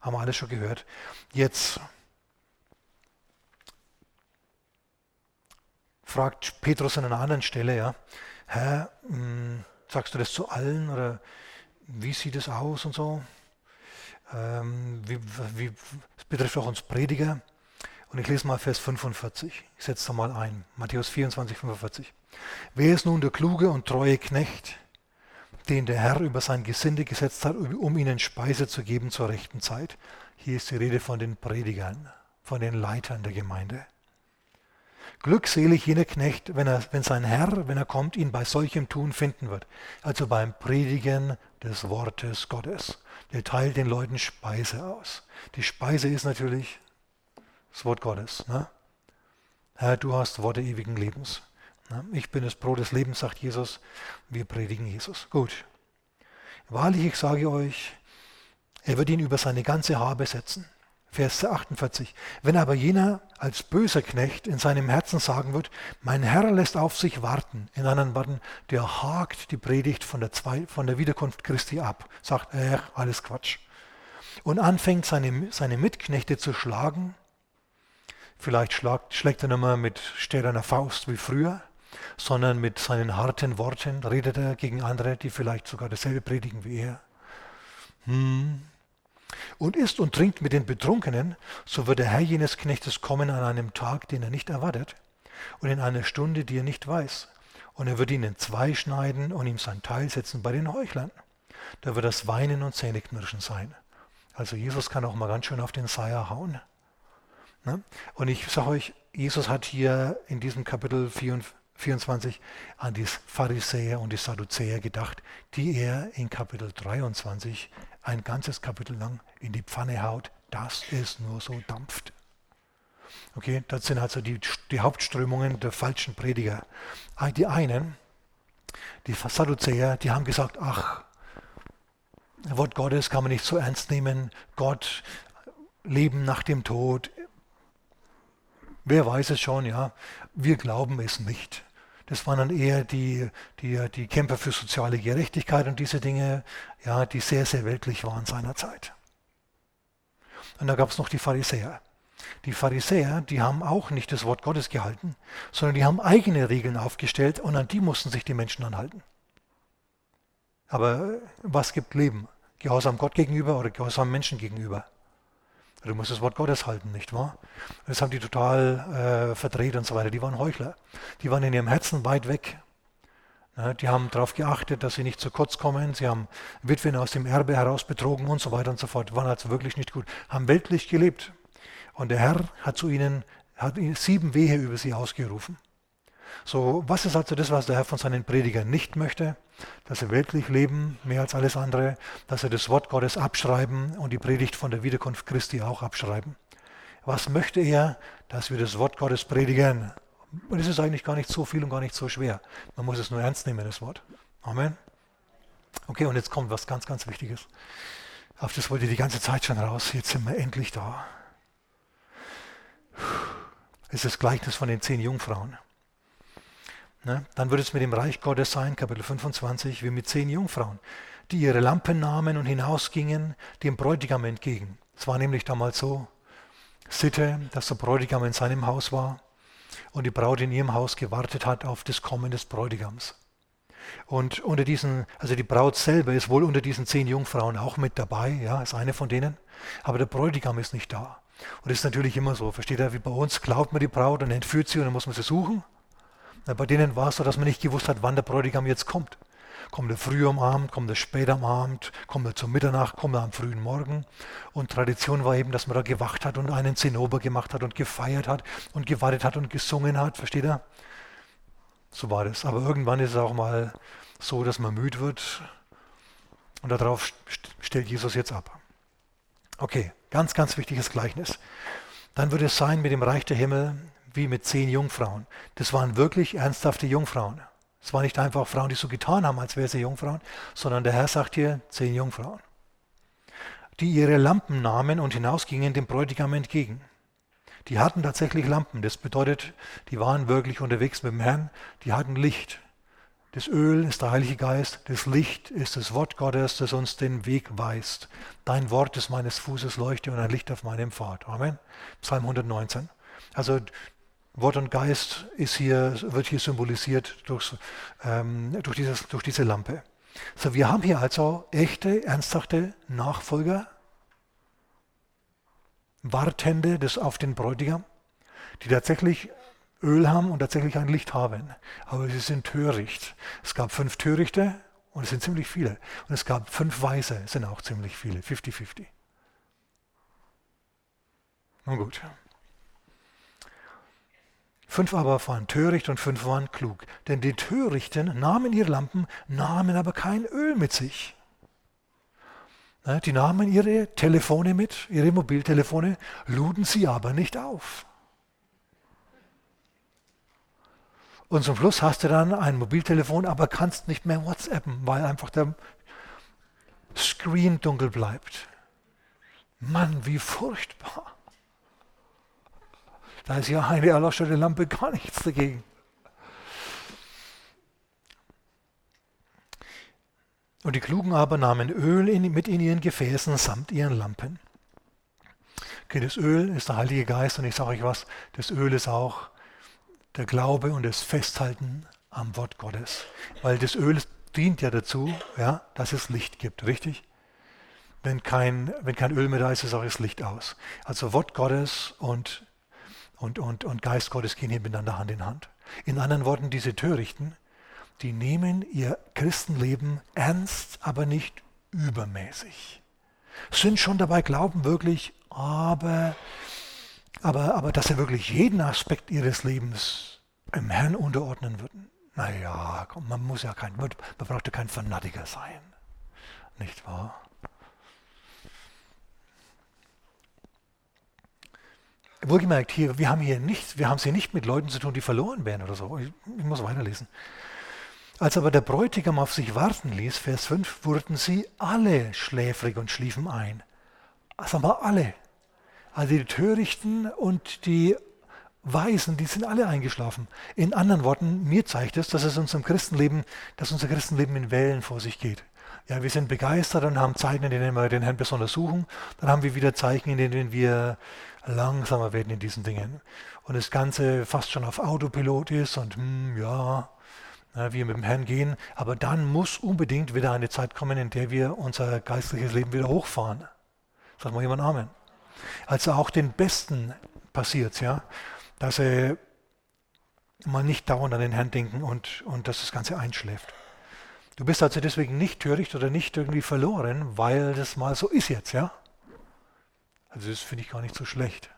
Haben wir alles schon gehört. Jetzt fragt Petrus an einer anderen Stelle, ja, Herr, mh, hm, sagst du das zu allen oder wie sieht es aus und so. Ähm, wie, wie, das betrifft auch uns Prediger. Und ich lese mal Vers 45. Ich setze da mal ein. Matthäus 24, 45. Wer ist nun der kluge und treue Knecht, den der Herr über sein Gesinde gesetzt hat, um ihnen Speise zu geben zur rechten Zeit? Hier ist die Rede von den Predigern, von den Leitern der Gemeinde. Glückselig jener Knecht, wenn, er, wenn sein Herr, wenn er kommt, ihn bei solchem Tun finden wird. Also beim Predigen des Wortes Gottes. Der teilt den Leuten Speise aus. Die Speise ist natürlich das Wort Gottes. Ne? Herr, du hast Worte ewigen Lebens. Ne? Ich bin das Brot des Lebens, sagt Jesus. Wir predigen Jesus. Gut. Wahrlich, ich sage euch, er wird ihn über seine ganze Habe setzen. Vers 48. Wenn aber jener als böser Knecht in seinem Herzen sagen wird, mein Herr lässt auf sich warten, in anderen Worten, der hakt die Predigt von der, Zwei, von der Wiederkunft Christi ab, sagt, äh, alles Quatsch. Und anfängt seine, seine Mitknechte zu schlagen, vielleicht schlagt, schlägt er nicht mehr mit stählerner Faust wie früher, sondern mit seinen harten Worten redet er gegen andere, die vielleicht sogar dasselbe predigen wie er. Hm, und isst und trinkt mit den Betrunkenen, so wird der Herr jenes Knechtes kommen an einem Tag, den er nicht erwartet, und in einer Stunde, die er nicht weiß. Und er wird ihn in zwei schneiden und ihm sein Teil setzen bei den Heuchlern. Da wird das Weinen und Zähneknirschen sein. Also Jesus kann auch mal ganz schön auf den Seier hauen. Ne? Und ich sage euch, Jesus hat hier in diesem Kapitel 24 an die Pharisäer und die Sadduzäer gedacht, die er in Kapitel 23 ein ganzes Kapitel lang in die Pfanne haut, dass es nur so dampft. Okay, das sind also die, die Hauptströmungen der falschen Prediger. Ah, die einen, die Sadduzäer, die haben gesagt, ach, Wort Gottes kann man nicht so ernst nehmen, Gott, Leben nach dem Tod, wer weiß es schon, ja, wir glauben es nicht. Das waren dann eher die, die, die Kämpfer für soziale Gerechtigkeit und diese Dinge, ja, die sehr, sehr weltlich waren seinerzeit. Und da gab es noch die Pharisäer. Die Pharisäer, die haben auch nicht das Wort Gottes gehalten, sondern die haben eigene Regeln aufgestellt und an die mussten sich die Menschen anhalten. Aber was gibt Leben? Gehorsam Gott gegenüber oder Gehorsam Menschen gegenüber? Du musst das Wort Gottes halten, nicht wahr? Das haben die total äh, verdreht und so weiter. Die waren Heuchler. Die waren in ihrem Herzen weit weg. Ja, die haben darauf geachtet, dass sie nicht zu kurz kommen. Sie haben Witwen aus dem Erbe heraus betrogen und so weiter und so fort. Die waren also wirklich nicht gut. Haben weltlich gelebt. Und der Herr hat zu ihnen, hat sieben Wehe über sie ausgerufen. So, was ist also das, was der Herr von seinen Predigern nicht möchte? Dass sie weltlich leben, mehr als alles andere, dass sie das Wort Gottes abschreiben und die Predigt von der Wiederkunft Christi auch abschreiben. Was möchte er? Dass wir das Wort Gottes predigen, Und es ist eigentlich gar nicht so viel und gar nicht so schwer. Man muss es nur ernst nehmen, das Wort. Amen. Okay, und jetzt kommt was ganz, ganz Wichtiges. Auf das wollte ich die ganze Zeit schon raus. Jetzt sind wir endlich da. Es ist das Gleichnis von den zehn Jungfrauen. Ne? Dann wird es mit dem Reich Gottes sein, Kapitel 25, wie mit zehn Jungfrauen, die ihre Lampen nahmen und hinausgingen dem Bräutigam entgegen. Es war nämlich damals so Sitte, dass der Bräutigam in seinem Haus war und die Braut in ihrem Haus gewartet hat auf das Kommen des Bräutigams. Und unter diesen, also die Braut selber ist wohl unter diesen zehn Jungfrauen auch mit dabei, ja, ist eine von denen, aber der Bräutigam ist nicht da. Und das ist natürlich immer so, versteht ihr, wie bei uns glaubt man die Braut und entführt sie und dann muss man sie suchen. Na, bei denen war es so, dass man nicht gewusst hat, wann der Bräutigam jetzt kommt. Kommt er früh am Abend, kommt er spät am Abend, kommt er zur Mitternacht, kommt er am frühen Morgen. Und Tradition war eben, dass man da gewacht hat und einen Zinnober gemacht hat und gefeiert hat und gewartet hat und gesungen hat, versteht ihr? So war das. Aber irgendwann ist es auch mal so, dass man müde wird. Und darauf stellt Jesus jetzt ab. Okay, ganz, ganz wichtiges Gleichnis. Dann wird es sein mit dem Reich der Himmel wie mit zehn Jungfrauen. Das waren wirklich ernsthafte Jungfrauen. Es waren nicht einfach Frauen, die so getan haben, als wären sie Jungfrauen, sondern der Herr sagt hier zehn Jungfrauen, die ihre Lampen nahmen und hinausgingen dem Bräutigam entgegen. Die hatten tatsächlich Lampen. Das bedeutet, die waren wirklich unterwegs mit dem Herrn. Die hatten Licht. Das Öl ist der Heilige Geist. Das Licht ist das Wort Gottes, das uns den Weg weist. Dein Wort ist meines Fußes Leuchte und ein Licht auf meinem Pfad. Amen. Psalm 119. Also Wort und Geist ist hier, wird hier symbolisiert durch, ähm, durch, dieses, durch diese Lampe. So, wir haben hier also echte, ernsthafte Nachfolger Wartende des, auf den Bräutigam, die tatsächlich Öl haben und tatsächlich ein Licht haben. Aber sie sind töricht. Es gab fünf Törichte und es sind ziemlich viele. Und es gab fünf Weise, es sind auch ziemlich viele. 50-50. Nun gut. Fünf aber waren töricht und fünf waren klug. Denn die Törichten nahmen ihre Lampen, nahmen aber kein Öl mit sich. Ne, die nahmen ihre Telefone mit, ihre Mobiltelefone, luden sie aber nicht auf. Und zum Schluss hast du dann ein Mobiltelefon, aber kannst nicht mehr WhatsAppen, weil einfach der Screen dunkel bleibt. Mann, wie furchtbar. Da ist ja eine erleuchtete Lampe gar nichts dagegen. Und die Klugen aber nahmen Öl in, mit in ihren Gefäßen samt ihren Lampen. Okay, das Öl ist der Heilige Geist und ich sage euch was, das Öl ist auch der Glaube und das Festhalten am Wort Gottes. Weil das Öl dient ja dazu, ja, dass es Licht gibt, richtig? Wenn kein, wenn kein Öl mehr da ist, ist auch das Licht aus. Also Wort Gottes und, und, und, und Geist Gottes gehen hier miteinander Hand in Hand. In anderen Worten, diese Törichten, die nehmen ihr Christenleben ernst, aber nicht übermäßig. Sind schon dabei, glauben wirklich, aber, aber, aber dass sie wirklich jeden Aspekt ihres Lebens im Herrn unterordnen würden. Naja, man muss ja kein, man braucht ja kein Fanatiker sein. Nicht wahr? Wohlgemerkt, hier, wir haben hier nicht, wir haben es hier nicht mit Leuten zu tun, die verloren wären oder so. Ich, ich muss weiterlesen. Als aber der Bräutigam auf sich warten ließ, Vers 5, wurden sie alle schläfrig und schliefen ein. Also mal alle. Also die Törichten und die Weisen, die sind alle eingeschlafen. In anderen Worten, mir zeigt es, dass es unserem Christenleben, dass unser Christenleben in Wellen vor sich geht. Ja, wir sind begeistert und haben Zeiten, in denen wir den Herrn besonders suchen. Dann haben wir wieder Zeichen, in denen wir langsamer werden in diesen Dingen. Und das Ganze fast schon auf Autopilot ist und hm, ja, wir mit dem Herrn gehen, aber dann muss unbedingt wieder eine Zeit kommen, in der wir unser geistliches Leben wieder hochfahren. Sagt mal jemand Amen. Also auch den Besten passiert ja, dass sie mal nicht dauernd an den Herrn denken und, und dass das Ganze einschläft. Du bist also deswegen nicht töricht oder nicht irgendwie verloren, weil das mal so ist jetzt, ja. Also das finde ich gar nicht so schlecht.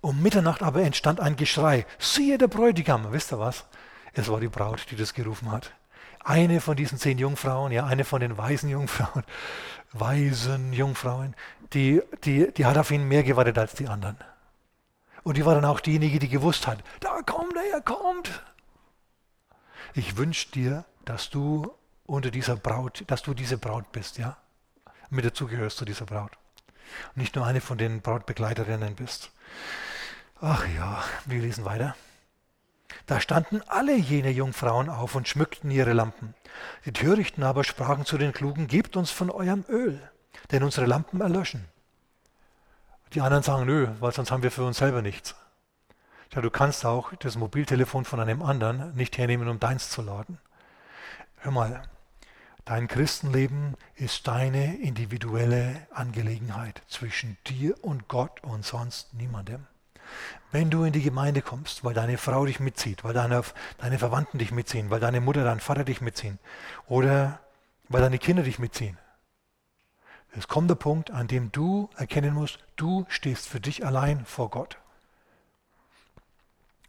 Um Mitternacht aber entstand ein Geschrei. Siehe der Bräutigam. Wisst ihr was? Es war die Braut, die das gerufen hat. Eine von diesen zehn Jungfrauen, ja, eine von den weisen Jungfrauen, weisen Jungfrauen, die, die, die hat auf ihn mehr gewartet als die anderen. Und die war dann auch diejenige, die gewusst hat, da kommt er, er kommt. Ich wünsche dir, dass du unter dieser Braut, dass du diese Braut bist, ja? Mit dazugehörst zu dieser Braut. Und nicht nur eine von den Brautbegleiterinnen bist. Ach ja, wir lesen weiter. Da standen alle jene Jungfrauen auf und schmückten ihre Lampen. Die Törichten aber sprachen zu den Klugen, gebt uns von eurem Öl, denn unsere Lampen erlöschen. Die anderen sagen, nö, weil sonst haben wir für uns selber nichts. Ja, du kannst auch das Mobiltelefon von einem anderen nicht hernehmen, um deins zu laden. Hör mal, dein Christenleben ist deine individuelle Angelegenheit zwischen dir und Gott und sonst niemandem. Wenn du in die Gemeinde kommst, weil deine Frau dich mitzieht, weil deine, deine Verwandten dich mitziehen, weil deine Mutter, dein Vater dich mitziehen oder weil deine Kinder dich mitziehen, es kommt der Punkt, an dem du erkennen musst, du stehst für dich allein vor Gott.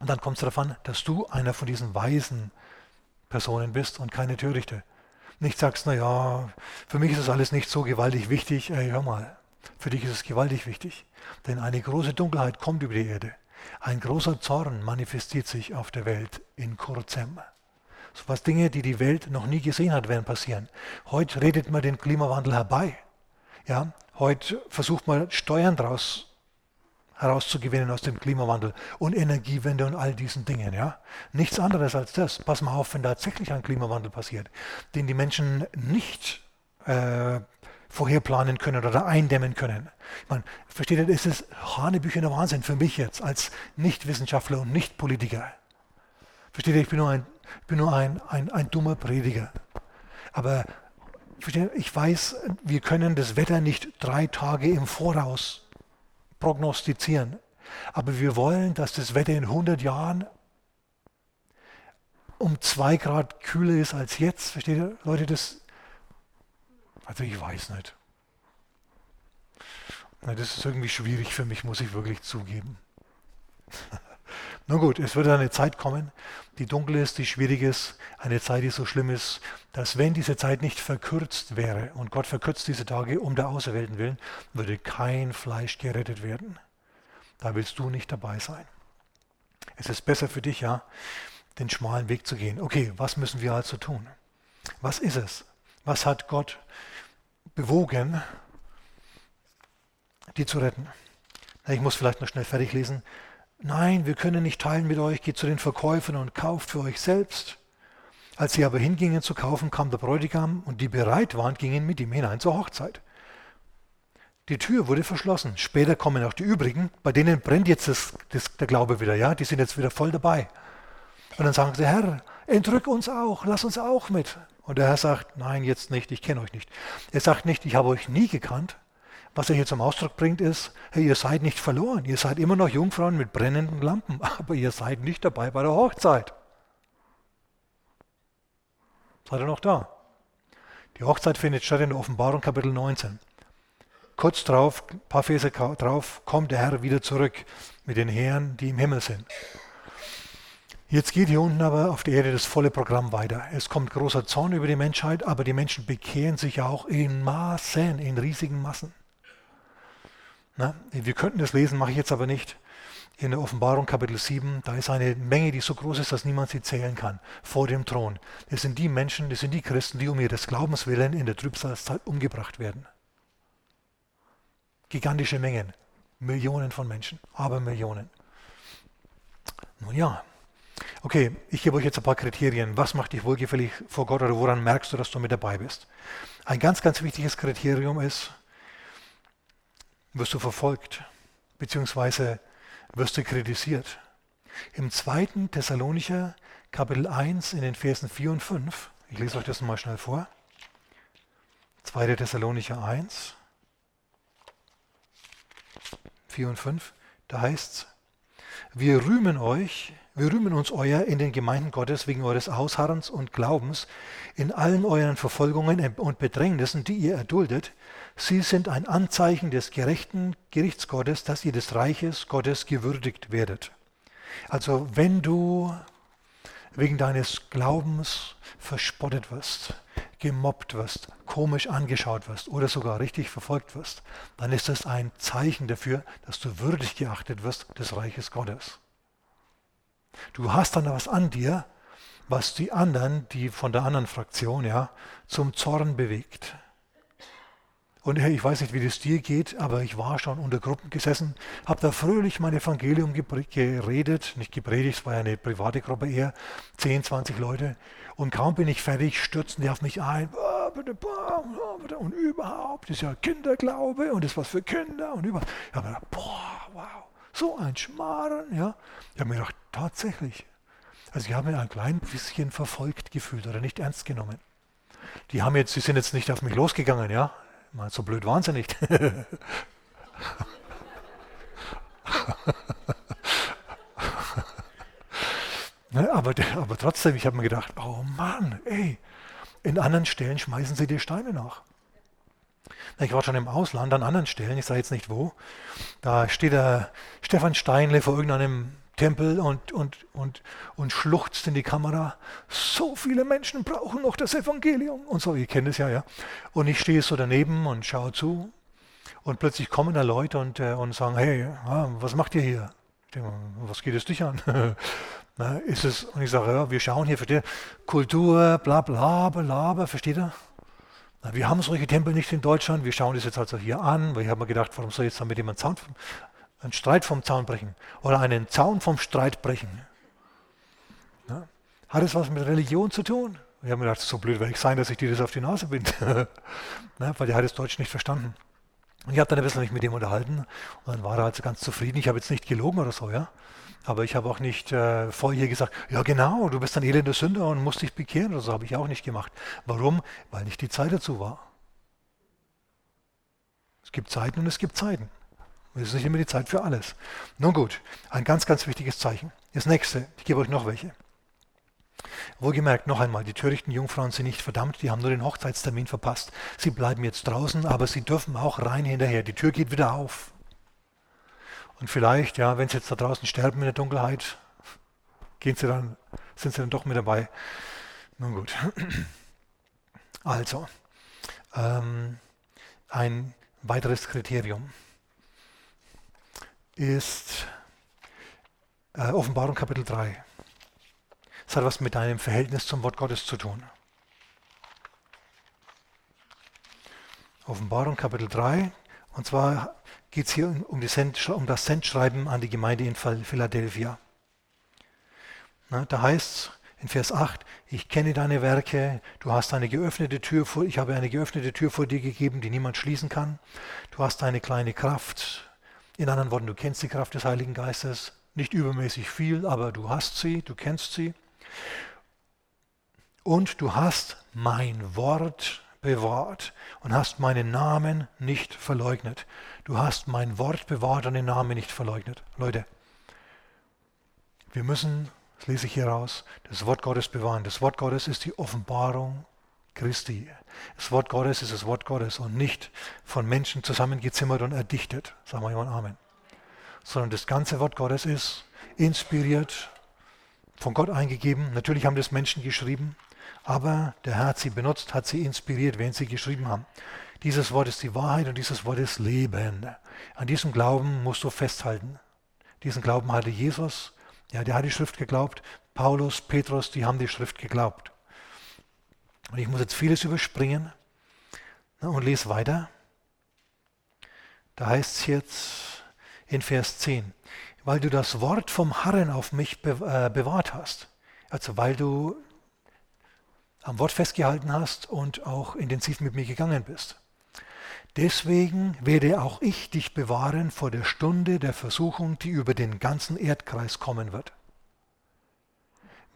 Und dann kommt es darauf an, dass du einer von diesen weisen Personen bist und keine Törichte. Nicht sagst, naja, für mich ist das alles nicht so gewaltig wichtig. Ey, hör mal, für dich ist es gewaltig wichtig. Denn eine große Dunkelheit kommt über die Erde. Ein großer Zorn manifestiert sich auf der Welt in kurzem. So was Dinge, die die Welt noch nie gesehen hat, werden passieren. Heute redet man den Klimawandel herbei. Ja, heute versucht man Steuern daraus herauszugewinnen aus dem Klimawandel und Energiewende und all diesen Dingen. Ja? Nichts anderes als das. Pass mal auf, wenn tatsächlich ein Klimawandel passiert, den die Menschen nicht äh, vorherplanen können oder eindämmen können. Ich meine, versteht ihr, das ist Hanebüchener Wahnsinn für mich jetzt als Nichtwissenschaftler und Nichtpolitiker. Versteht ihr, ich bin nur ein, bin nur ein, ein, ein dummer Prediger. Aber ich weiß, wir können das Wetter nicht drei Tage im Voraus prognostizieren. Aber wir wollen, dass das Wetter in 100 Jahren um zwei Grad kühler ist als jetzt. Versteht ihr, Leute, das. Also ich weiß nicht. Das ist irgendwie schwierig für mich, muss ich wirklich zugeben. Nun gut, es wird eine Zeit kommen, die dunkel ist, die schwierig ist, eine Zeit, die so schlimm ist, dass wenn diese Zeit nicht verkürzt wäre, und Gott verkürzt diese Tage um der Auserwählten willen, würde kein Fleisch gerettet werden. Da willst du nicht dabei sein. Es ist besser für dich, ja, den schmalen Weg zu gehen. Okay, was müssen wir also tun? Was ist es? Was hat Gott bewogen, die zu retten? Ich muss vielleicht noch schnell fertig lesen. Nein, wir können nicht teilen mit euch, geht zu den Verkäufern und kauft für euch selbst. Als sie aber hingingen zu kaufen, kam der Bräutigam und die bereit waren, gingen mit ihm hinein zur Hochzeit. Die Tür wurde verschlossen. Später kommen auch die übrigen, bei denen brennt jetzt das, das, der Glaube wieder, ja, die sind jetzt wieder voll dabei. Und dann sagen sie, Herr, entrück uns auch, lass uns auch mit. Und der Herr sagt, nein, jetzt nicht, ich kenne euch nicht. Er sagt nicht, ich habe euch nie gekannt, was er hier zum Ausdruck bringt, ist, hey, ihr seid nicht verloren, ihr seid immer noch Jungfrauen mit brennenden Lampen, aber ihr seid nicht dabei bei der Hochzeit. Seid ihr noch da? Die Hochzeit findet statt in der Offenbarung Kapitel 19. Kurz drauf, ein paar Verse drauf, kommt der Herr wieder zurück mit den Herren, die im Himmel sind. Jetzt geht hier unten aber auf der Erde das volle Programm weiter. Es kommt großer Zorn über die Menschheit, aber die Menschen bekehren sich auch in Massen, in riesigen Massen. Na, wir könnten das lesen, mache ich jetzt aber nicht. In der Offenbarung Kapitel 7, da ist eine Menge, die so groß ist, dass niemand sie zählen kann, vor dem Thron. Das sind die Menschen, das sind die Christen, die um ihres Glaubens willen in der Trübsalzeit umgebracht werden. Gigantische Mengen, Millionen von Menschen, aber Millionen. Nun ja, okay, ich gebe euch jetzt ein paar Kriterien. Was macht dich wohlgefällig vor Gott oder woran merkst du, dass du mit dabei bist? Ein ganz, ganz wichtiges Kriterium ist, wirst du verfolgt, beziehungsweise wirst du kritisiert. Im 2. Thessalonicher Kapitel 1 in den Versen 4 und 5, ich lese euch das mal schnell vor. 2. Thessalonicher 1, 4 und 5, da heißt es, wir rühmen euch, wir rühmen uns euer in den Gemeinden Gottes wegen eures Ausharrens und Glaubens in allen euren Verfolgungen und Bedrängnissen, die ihr erduldet, Sie sind ein Anzeichen des gerechten Gerichts Gottes, dass ihr des Reiches Gottes gewürdigt werdet. Also wenn du wegen deines Glaubens verspottet wirst, gemobbt wirst, komisch angeschaut wirst oder sogar richtig verfolgt wirst, dann ist das ein Zeichen dafür, dass du würdig geachtet wirst des Reiches Gottes. Du hast dann was an dir, was die anderen, die von der anderen Fraktion, ja, zum Zorn bewegt. Und hey, ich weiß nicht, wie das dir geht, aber ich war schon unter Gruppen gesessen, habe da fröhlich mein Evangelium geredet, nicht gepredigt, es war ja eine private Gruppe eher, 10, 20 Leute. Und kaum bin ich fertig, stürzen die auf mich ein. Und überhaupt ist ja Kinderglaube und ist was für Kinder und überhaupt. Ich habe gedacht, boah, wow, so ein Schmarrn. Ja. Ich habe mir gedacht, tatsächlich. Also ich habe mir ein klein bisschen verfolgt gefühlt oder nicht ernst genommen. Die haben jetzt, sie sind jetzt nicht auf mich losgegangen, ja. Mal so blöd waren sie nicht. ne, aber, aber trotzdem, ich habe mir gedacht, oh Mann, ey, in anderen Stellen schmeißen sie dir Steine nach. Ich war schon im Ausland an anderen Stellen, ich sage jetzt nicht wo. Da steht der Stefan Steinle vor irgendeinem Tempel und, und, und, und schluchzt in die Kamera. So viele Menschen brauchen noch das Evangelium. Und so, ihr kennt es ja, ja. Und ich stehe so daneben und schaue zu. Und plötzlich kommen da Leute und, äh, und sagen, hey, was macht ihr hier? Denke, was geht es dich an? Ist es, und ich sage, ja, wir schauen hier, versteht ihr? Kultur, bla bla bla, versteht ihr? Wir haben solche Tempel nicht in Deutschland, wir schauen das jetzt also hier an, weil ich habe mir gedacht, warum soll jetzt damit jemand Sound einen Streit vom Zaun brechen oder einen Zaun vom Streit brechen. Ja? Hat es was mit Religion zu tun? Ich habe mir gedacht, so blöd werde ich sein, dass ich dir das auf die Nase binde. ja, weil der hat das Deutsch nicht verstanden. Und ich habe dann ein bisschen mich mit dem unterhalten und dann war er also ganz zufrieden. Ich habe jetzt nicht gelogen oder so, ja. Aber ich habe auch nicht äh, vor ihr gesagt, ja genau, du bist ein elender Sünder und musst dich bekehren oder so, habe ich auch nicht gemacht. Warum? Weil nicht die Zeit dazu war. Es gibt Zeiten und es gibt Zeiten. Es ist nicht immer die Zeit für alles. Nun gut, ein ganz, ganz wichtiges Zeichen. Das nächste, ich gebe euch noch welche. Wohlgemerkt, noch einmal, die törichten Jungfrauen sind nicht verdammt, die haben nur den Hochzeitstermin verpasst. Sie bleiben jetzt draußen, aber sie dürfen auch rein hinterher. Die Tür geht wieder auf. Und vielleicht, ja, wenn sie jetzt da draußen sterben in der Dunkelheit, gehen sie dann, sind sie dann doch mit dabei. Nun gut. Also, ähm, ein weiteres Kriterium ist äh, Offenbarung Kapitel 3. Es hat was mit deinem Verhältnis zum Wort Gottes zu tun. Offenbarung Kapitel 3. Und zwar geht es hier um, Send, um, das Sendschreiben an die Gemeinde in Philadelphia. Na, da heißt es in Vers 8, ich kenne deine Werke, du hast eine geöffnete Tür vor, ich habe eine geöffnete Tür vor dir gegeben, die niemand schließen kann. Du hast eine kleine Kraft, in anderen Worten, du kennst die Kraft des Heiligen Geistes, nicht übermäßig viel, aber du hast sie, du kennst sie. Und du hast mein Wort bewahrt und hast meinen Namen nicht verleugnet. Du hast mein Wort bewahrt und den Namen nicht verleugnet. Leute, wir müssen, das lese ich hier raus, das Wort Gottes bewahren. Das Wort Gottes ist die Offenbarung Christi. Das Wort Gottes ist das Wort Gottes und nicht von Menschen zusammengezimmert und erdichtet. Sagen wir mal Amen. Sondern das ganze Wort Gottes ist inspiriert, von Gott eingegeben. Natürlich haben das Menschen geschrieben, aber der Herr hat sie benutzt, hat sie inspiriert, wenn sie geschrieben haben. Dieses Wort ist die Wahrheit und dieses Wort ist Leben. An diesem Glauben musst du festhalten. Diesen Glauben hatte Jesus, ja, der hat die Schrift geglaubt. Paulus, Petrus, die haben die Schrift geglaubt. Und ich muss jetzt vieles überspringen und lese weiter. Da heißt es jetzt in Vers 10, weil du das Wort vom Harren auf mich äh, bewahrt hast. Also weil du am Wort festgehalten hast und auch intensiv mit mir gegangen bist. Deswegen werde auch ich dich bewahren vor der Stunde der Versuchung, die über den ganzen Erdkreis kommen wird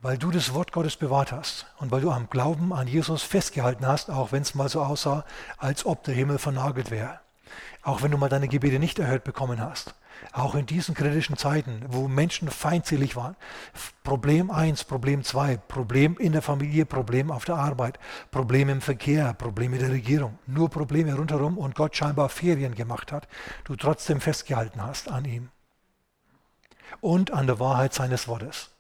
weil du das Wort Gottes bewahrt hast und weil du am Glauben an Jesus festgehalten hast, auch wenn es mal so aussah, als ob der Himmel vernagelt wäre. Auch wenn du mal deine Gebete nicht erhört bekommen hast. Auch in diesen kritischen Zeiten, wo Menschen feindselig waren. Problem 1, Problem 2, Problem in der Familie, Problem auf der Arbeit, Problem im Verkehr, Problem mit der Regierung. Nur Probleme rundherum und Gott scheinbar Ferien gemacht hat, du trotzdem festgehalten hast an ihm. Und an der Wahrheit seines Wortes.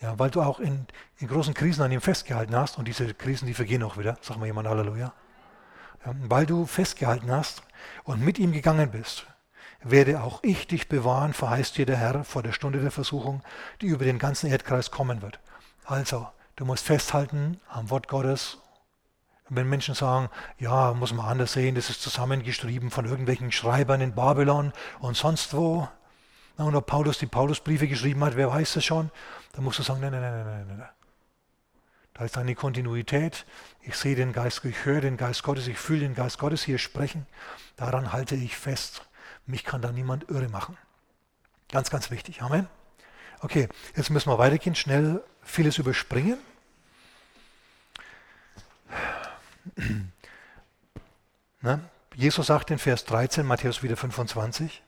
Ja, weil du auch in, in großen Krisen an ihm festgehalten hast und diese Krisen, die vergehen auch wieder. Sag mal jemand Halleluja. Ja, weil du festgehalten hast und mit ihm gegangen bist, werde auch ich dich bewahren, verheißt dir der Herr vor der Stunde der Versuchung, die über den ganzen Erdkreis kommen wird. Also, du musst festhalten am Wort Gottes. Wenn Menschen sagen, ja, muss man anders sehen, das ist zusammengeschrieben von irgendwelchen Schreibern in Babylon und sonst wo, und ob Paulus die Paulusbriefe geschrieben hat, wer weiß das schon, dann musst du sagen, nein, nein, nein, nein, nein. nein. Da ist eine Kontinuität. Ich sehe den Geist, ich höre den Geist Gottes, ich fühle den Geist Gottes hier sprechen. Daran halte ich fest. Mich kann da niemand irre machen. Ganz, ganz wichtig. Amen. Okay, jetzt müssen wir weitergehen, schnell vieles überspringen. Na, Jesus sagt in Vers 13, Matthäus wieder 25,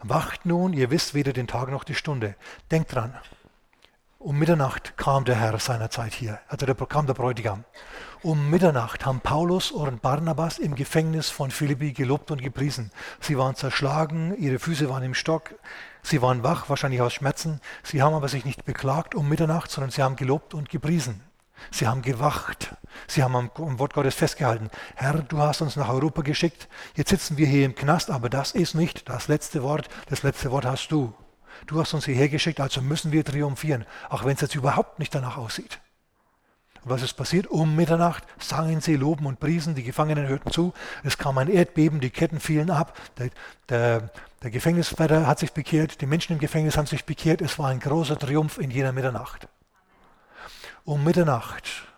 Wacht nun, ihr wisst weder den Tag noch die Stunde. Denkt dran, um Mitternacht kam der Herr seinerzeit hier, also der, kam der Bräutigam. Um Mitternacht haben Paulus und Barnabas im Gefängnis von Philippi gelobt und gepriesen. Sie waren zerschlagen, ihre Füße waren im Stock, sie waren wach, wahrscheinlich aus Schmerzen. Sie haben aber sich nicht beklagt um Mitternacht, sondern sie haben gelobt und gepriesen. Sie haben gewacht. Sie haben am, am, Wort Gottes festgehalten. Herr, du hast uns nach Europa geschickt. Jetzt sitzen wir hier im Knast, aber das ist nicht das letzte Wort. Das letzte Wort hast du. Du hast uns hierher geschickt, also müssen wir triumphieren, auch wenn es jetzt überhaupt nicht danach aussieht. Und was ist passiert? Um Mitternacht sangen sie, loben und priesen, die Gefangenen hörten zu, es kam ein Erdbeben, die Ketten fielen ab, der, der, der Gefängniswärter hat sich bekehrt, die Menschen im Gefängnis haben sich bekehrt, es war ein großer Triumph in jener Mitternacht. Um Mitternacht,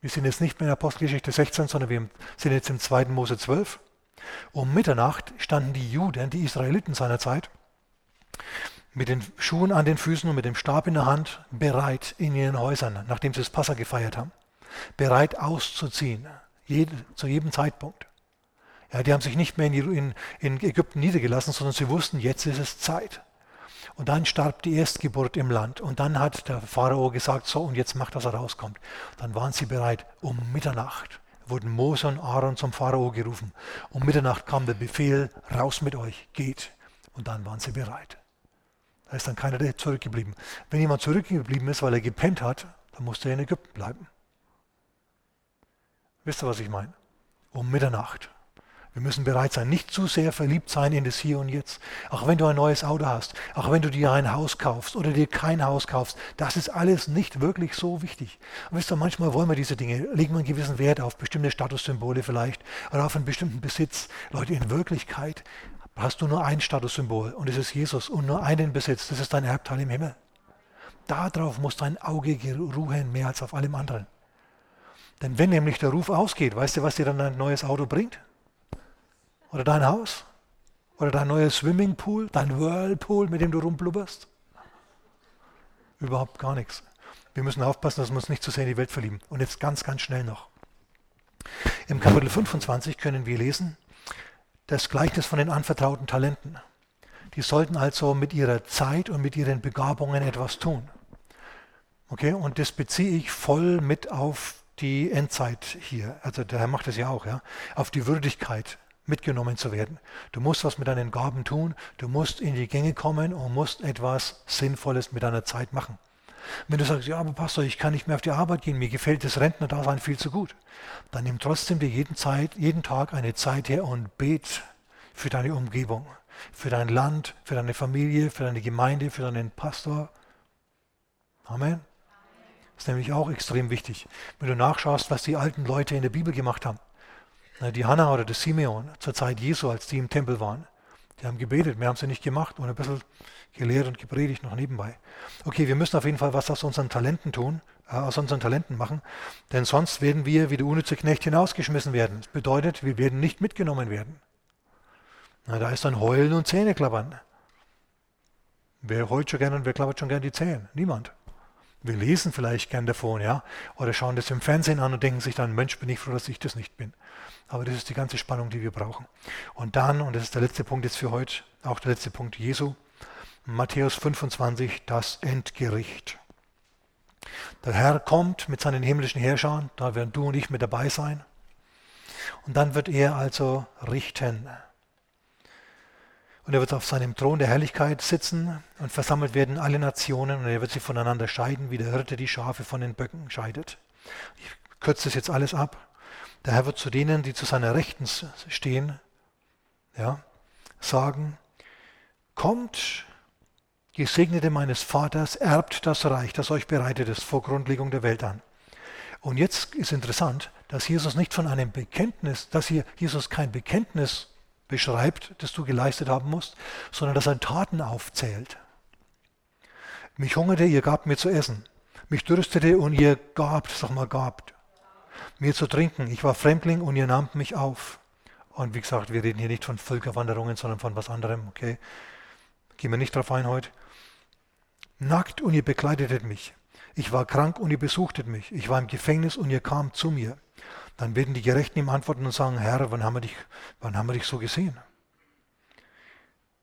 wir sind jetzt nicht mehr in Apostelgeschichte 16, sondern wir sind jetzt im 2. Mose 12, um Mitternacht standen die Juden, die Israeliten seiner Zeit, mit den Schuhen an den Füßen und mit dem Stab in der Hand bereit in ihren Häusern, nachdem sie das Passa gefeiert haben, bereit auszuziehen, zu jedem Zeitpunkt. Ja, die haben sich nicht mehr in Ägypten niedergelassen, sondern sie wussten, jetzt ist es Zeit. Und dann starb die Erstgeburt im Land. Und dann hat der Pharao gesagt, so, und jetzt macht, dass er rauskommt. Dann waren sie bereit. Um Mitternacht wurden Mose und Aaron zum Pharao gerufen. Um Mitternacht kam der Befehl, raus mit euch, geht. Und dann waren sie bereit. Da ist dann keiner zurückgeblieben. Wenn jemand zurückgeblieben ist, weil er gepennt hat, dann musste er in Ägypten bleiben. Wisst ihr, was ich meine? Um Mitternacht. Wir müssen bereit sein, nicht zu sehr verliebt sein in das Hier und Jetzt. Auch wenn du ein neues Auto hast, auch wenn du dir ein Haus kaufst oder dir kein Haus kaufst, das ist alles nicht wirklich so wichtig. Und wisst ihr, manchmal wollen wir diese Dinge, legen wir einen gewissen Wert auf bestimmte Statussymbole vielleicht oder auf einen bestimmten Besitz. Leute, in Wirklichkeit hast du nur ein Statussymbol und es ist Jesus und nur einen Besitz, das ist dein Erbteil im Himmel. Darauf muss dein Auge ruhen, mehr als auf allem anderen. Denn wenn nämlich der Ruf ausgeht, weißt du, was dir dann ein neues Auto bringt? Oder dein Haus? Oder dein neues Swimmingpool, dein Whirlpool, mit dem du rumblubberst? Überhaupt gar nichts. Wir müssen aufpassen, dass wir uns nicht zu sehr in die Welt verlieben. Und jetzt ganz, ganz schnell noch. Im Kapitel 25 können wir lesen, das Gleichnis von den anvertrauten Talenten. Die sollten also mit ihrer Zeit und mit ihren Begabungen etwas tun. Okay, und das beziehe ich voll mit auf die Endzeit hier. Also der Herr macht das ja auch, ja, auf die Würdigkeit mitgenommen zu werden. Du musst was mit deinen Gaben tun, du musst in die Gänge kommen und musst etwas Sinnvolles mit deiner Zeit machen. Wenn du sagst, ja, aber Pastor, ich kann nicht mehr auf die Arbeit gehen, mir gefällt das Rentnerdasein viel zu gut, dann nimm trotzdem dir jeden, Zeit, jeden Tag eine Zeit her und bet für deine Umgebung, für dein Land, für deine Familie, für deine Gemeinde, für deinen Pastor. Amen. Das ist nämlich auch extrem wichtig. Wenn du nachschaust, was die alten Leute in der Bibel gemacht haben. Die Hannah oder der Simeon zur Zeit Jesu, als die im Tempel waren. Die haben gebetet, mehr haben sie nicht gemacht und ein bisschen gelehrt und gepredigt noch nebenbei. Okay, wir müssen auf jeden Fall was aus unseren Talenten tun, äh, aus unseren Talenten machen, denn sonst werden wir wie der unnütze Knecht hinausgeschmissen werden. Das bedeutet, wir werden nicht mitgenommen werden. Na, da ist dann Heulen und Zähneklappern. Wer heult schon gern und wer klappert schon gern die Zähne? Niemand. Wir lesen vielleicht gern davon, ja, oder schauen das im Fernsehen an und denken sich dann, Mensch, bin ich froh, dass ich das nicht bin. Aber das ist die ganze Spannung, die wir brauchen. Und dann, und das ist der letzte Punkt jetzt für heute, auch der letzte Punkt Jesu, Matthäus 25, das Endgericht. Der Herr kommt mit seinen himmlischen Herrschern, da werden du und ich mit dabei sein. Und dann wird er also richten. Und er wird auf seinem Thron der Herrlichkeit sitzen und versammelt werden alle Nationen und er wird sie voneinander scheiden, wie der Hirte die Schafe von den Böcken scheidet. Ich kürze das jetzt alles ab. Der Herr wird zu denen, die zu seiner Rechten stehen, ja, sagen, kommt, Gesegnete meines Vaters, erbt das Reich, das euch bereitet ist vor Grundlegung der Welt an. Und jetzt ist interessant, dass Jesus nicht von einem Bekenntnis, dass hier Jesus kein Bekenntnis beschreibt, das du geleistet haben musst, sondern dass er Taten aufzählt. Mich hungerte, ihr gabt mir zu essen. Mich dürstete und ihr gabt, sag mal, gabt. Mir zu trinken. Ich war Fremdling und ihr nahmt mich auf. Und wie gesagt, wir reden hier nicht von Völkerwanderungen, sondern von was anderem, okay? Gehen wir nicht drauf ein heute. Nackt und ihr bekleidetet mich. Ich war krank und ihr besuchtet mich. Ich war im Gefängnis und ihr kamt zu mir. Dann werden die Gerechten ihm antworten und sagen, Herr, wann haben wir dich, wann haben wir dich so gesehen?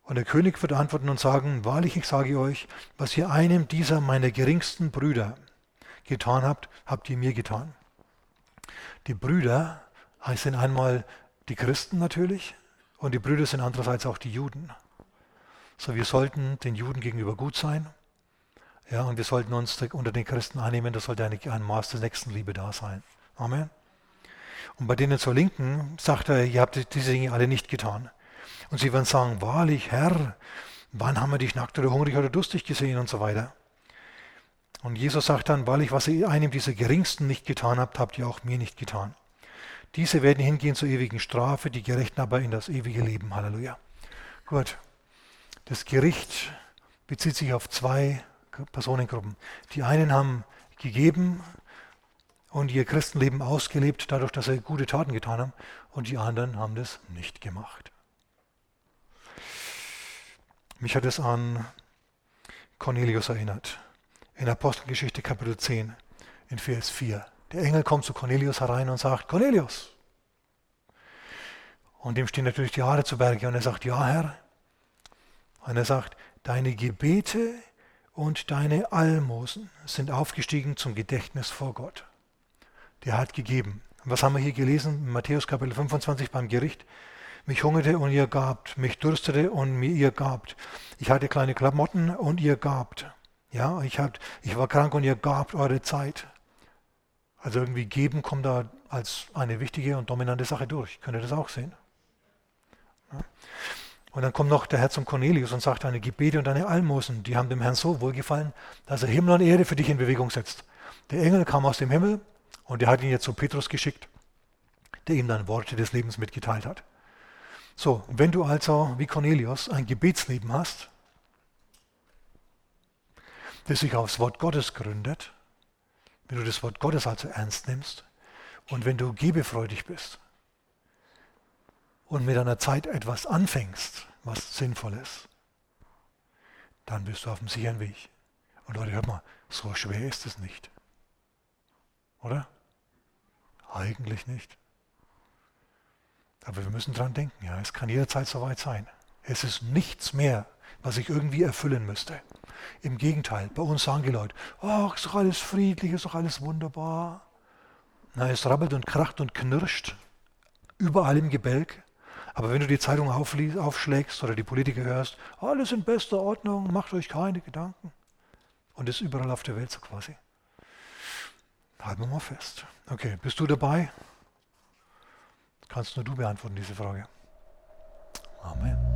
Und der König wird antworten und sagen, wahrlich, ich sage euch, was ihr einem dieser meiner geringsten Brüder getan habt, habt ihr mir getan. Die Brüder sind einmal die Christen natürlich und die Brüder sind andererseits auch die Juden. So, wir sollten den Juden gegenüber gut sein. Ja, und wir sollten uns unter den Christen annehmen, da sollte ein Maß der Nächstenliebe da sein. Amen. Und bei denen zur Linken sagt er, ihr habt diese Dinge alle nicht getan. Und sie werden sagen, wahrlich, Herr, wann haben wir dich nackt oder hungrig oder durstig gesehen und so weiter. Und Jesus sagt dann, wahrlich, was ihr einem dieser Geringsten nicht getan habt, habt ihr auch mir nicht getan. Diese werden hingehen zur ewigen Strafe, die Gerechten aber in das ewige Leben. Halleluja. Gut. Das Gericht bezieht sich auf zwei Personengruppen. Die einen haben gegeben und ihr Christenleben ausgelebt, dadurch, dass sie gute Taten getan haben, und die anderen haben das nicht gemacht. Mich hat es an Cornelius erinnert. In Apostelgeschichte Kapitel 10, in Vers 4. Der Engel kommt zu Cornelius herein und sagt, Cornelius. Und dem stehen natürlich die Haare zu Berge und er sagt, ja Herr. Und er sagt, deine Gebete und deine Almosen sind aufgestiegen zum Gedächtnis vor Gott. Der hat gegeben. Was haben wir hier gelesen? Matthäus Kapitel 25 beim Gericht. Mich hungerte und ihr gabt, mich durstete und mir ihr gabt. Ich hatte kleine Klamotten und ihr gabt. Ja, ich, hat, ich war krank und ihr gabt eure Zeit. Also irgendwie geben kommt da als eine wichtige und dominante Sache durch. Könnt ihr das auch sehen? Ja. Und dann kommt noch der Herr zum Cornelius und sagt, deine Gebete und deine Almosen, die haben dem Herrn so wohlgefallen, dass er Himmel und Erde für dich in Bewegung setzt. Der Engel kam aus dem Himmel und er hat ihn jetzt zu Petrus geschickt, der ihm dann Worte des Lebens mitgeteilt hat. So, wenn du also wie Cornelius ein Gebetsleben hast, das sich aufs Wort Gottes gründet, wenn du das Wort Gottes also ernst nimmst und wenn du gebefreudig bist und mit einer Zeit etwas anfängst, was sinnvoll ist, dann bist du auf dem sicheren Weg. Und Leute, hört mal, so schwer ist es nicht. Oder? Eigentlich nicht. Aber wir müssen dran denken, ja, es kann jederzeit soweit sein. Es ist nichts mehr, was ich irgendwie erfüllen müsste. Im Gegenteil, bei uns sagen die Leute, ach, ist doch alles friedlich, ist doch alles wunderbar. Na, es rabbelt und kracht und knirscht, überall im Gebälk. Aber wenn du die Zeitung aufschlägst oder die Politiker hörst, alles in bester Ordnung, macht euch keine Gedanken. Und ist überall auf der Welt so quasi. Halten wir mal fest. Okay, bist du dabei? Kannst nur du beantworten diese Frage. Amen.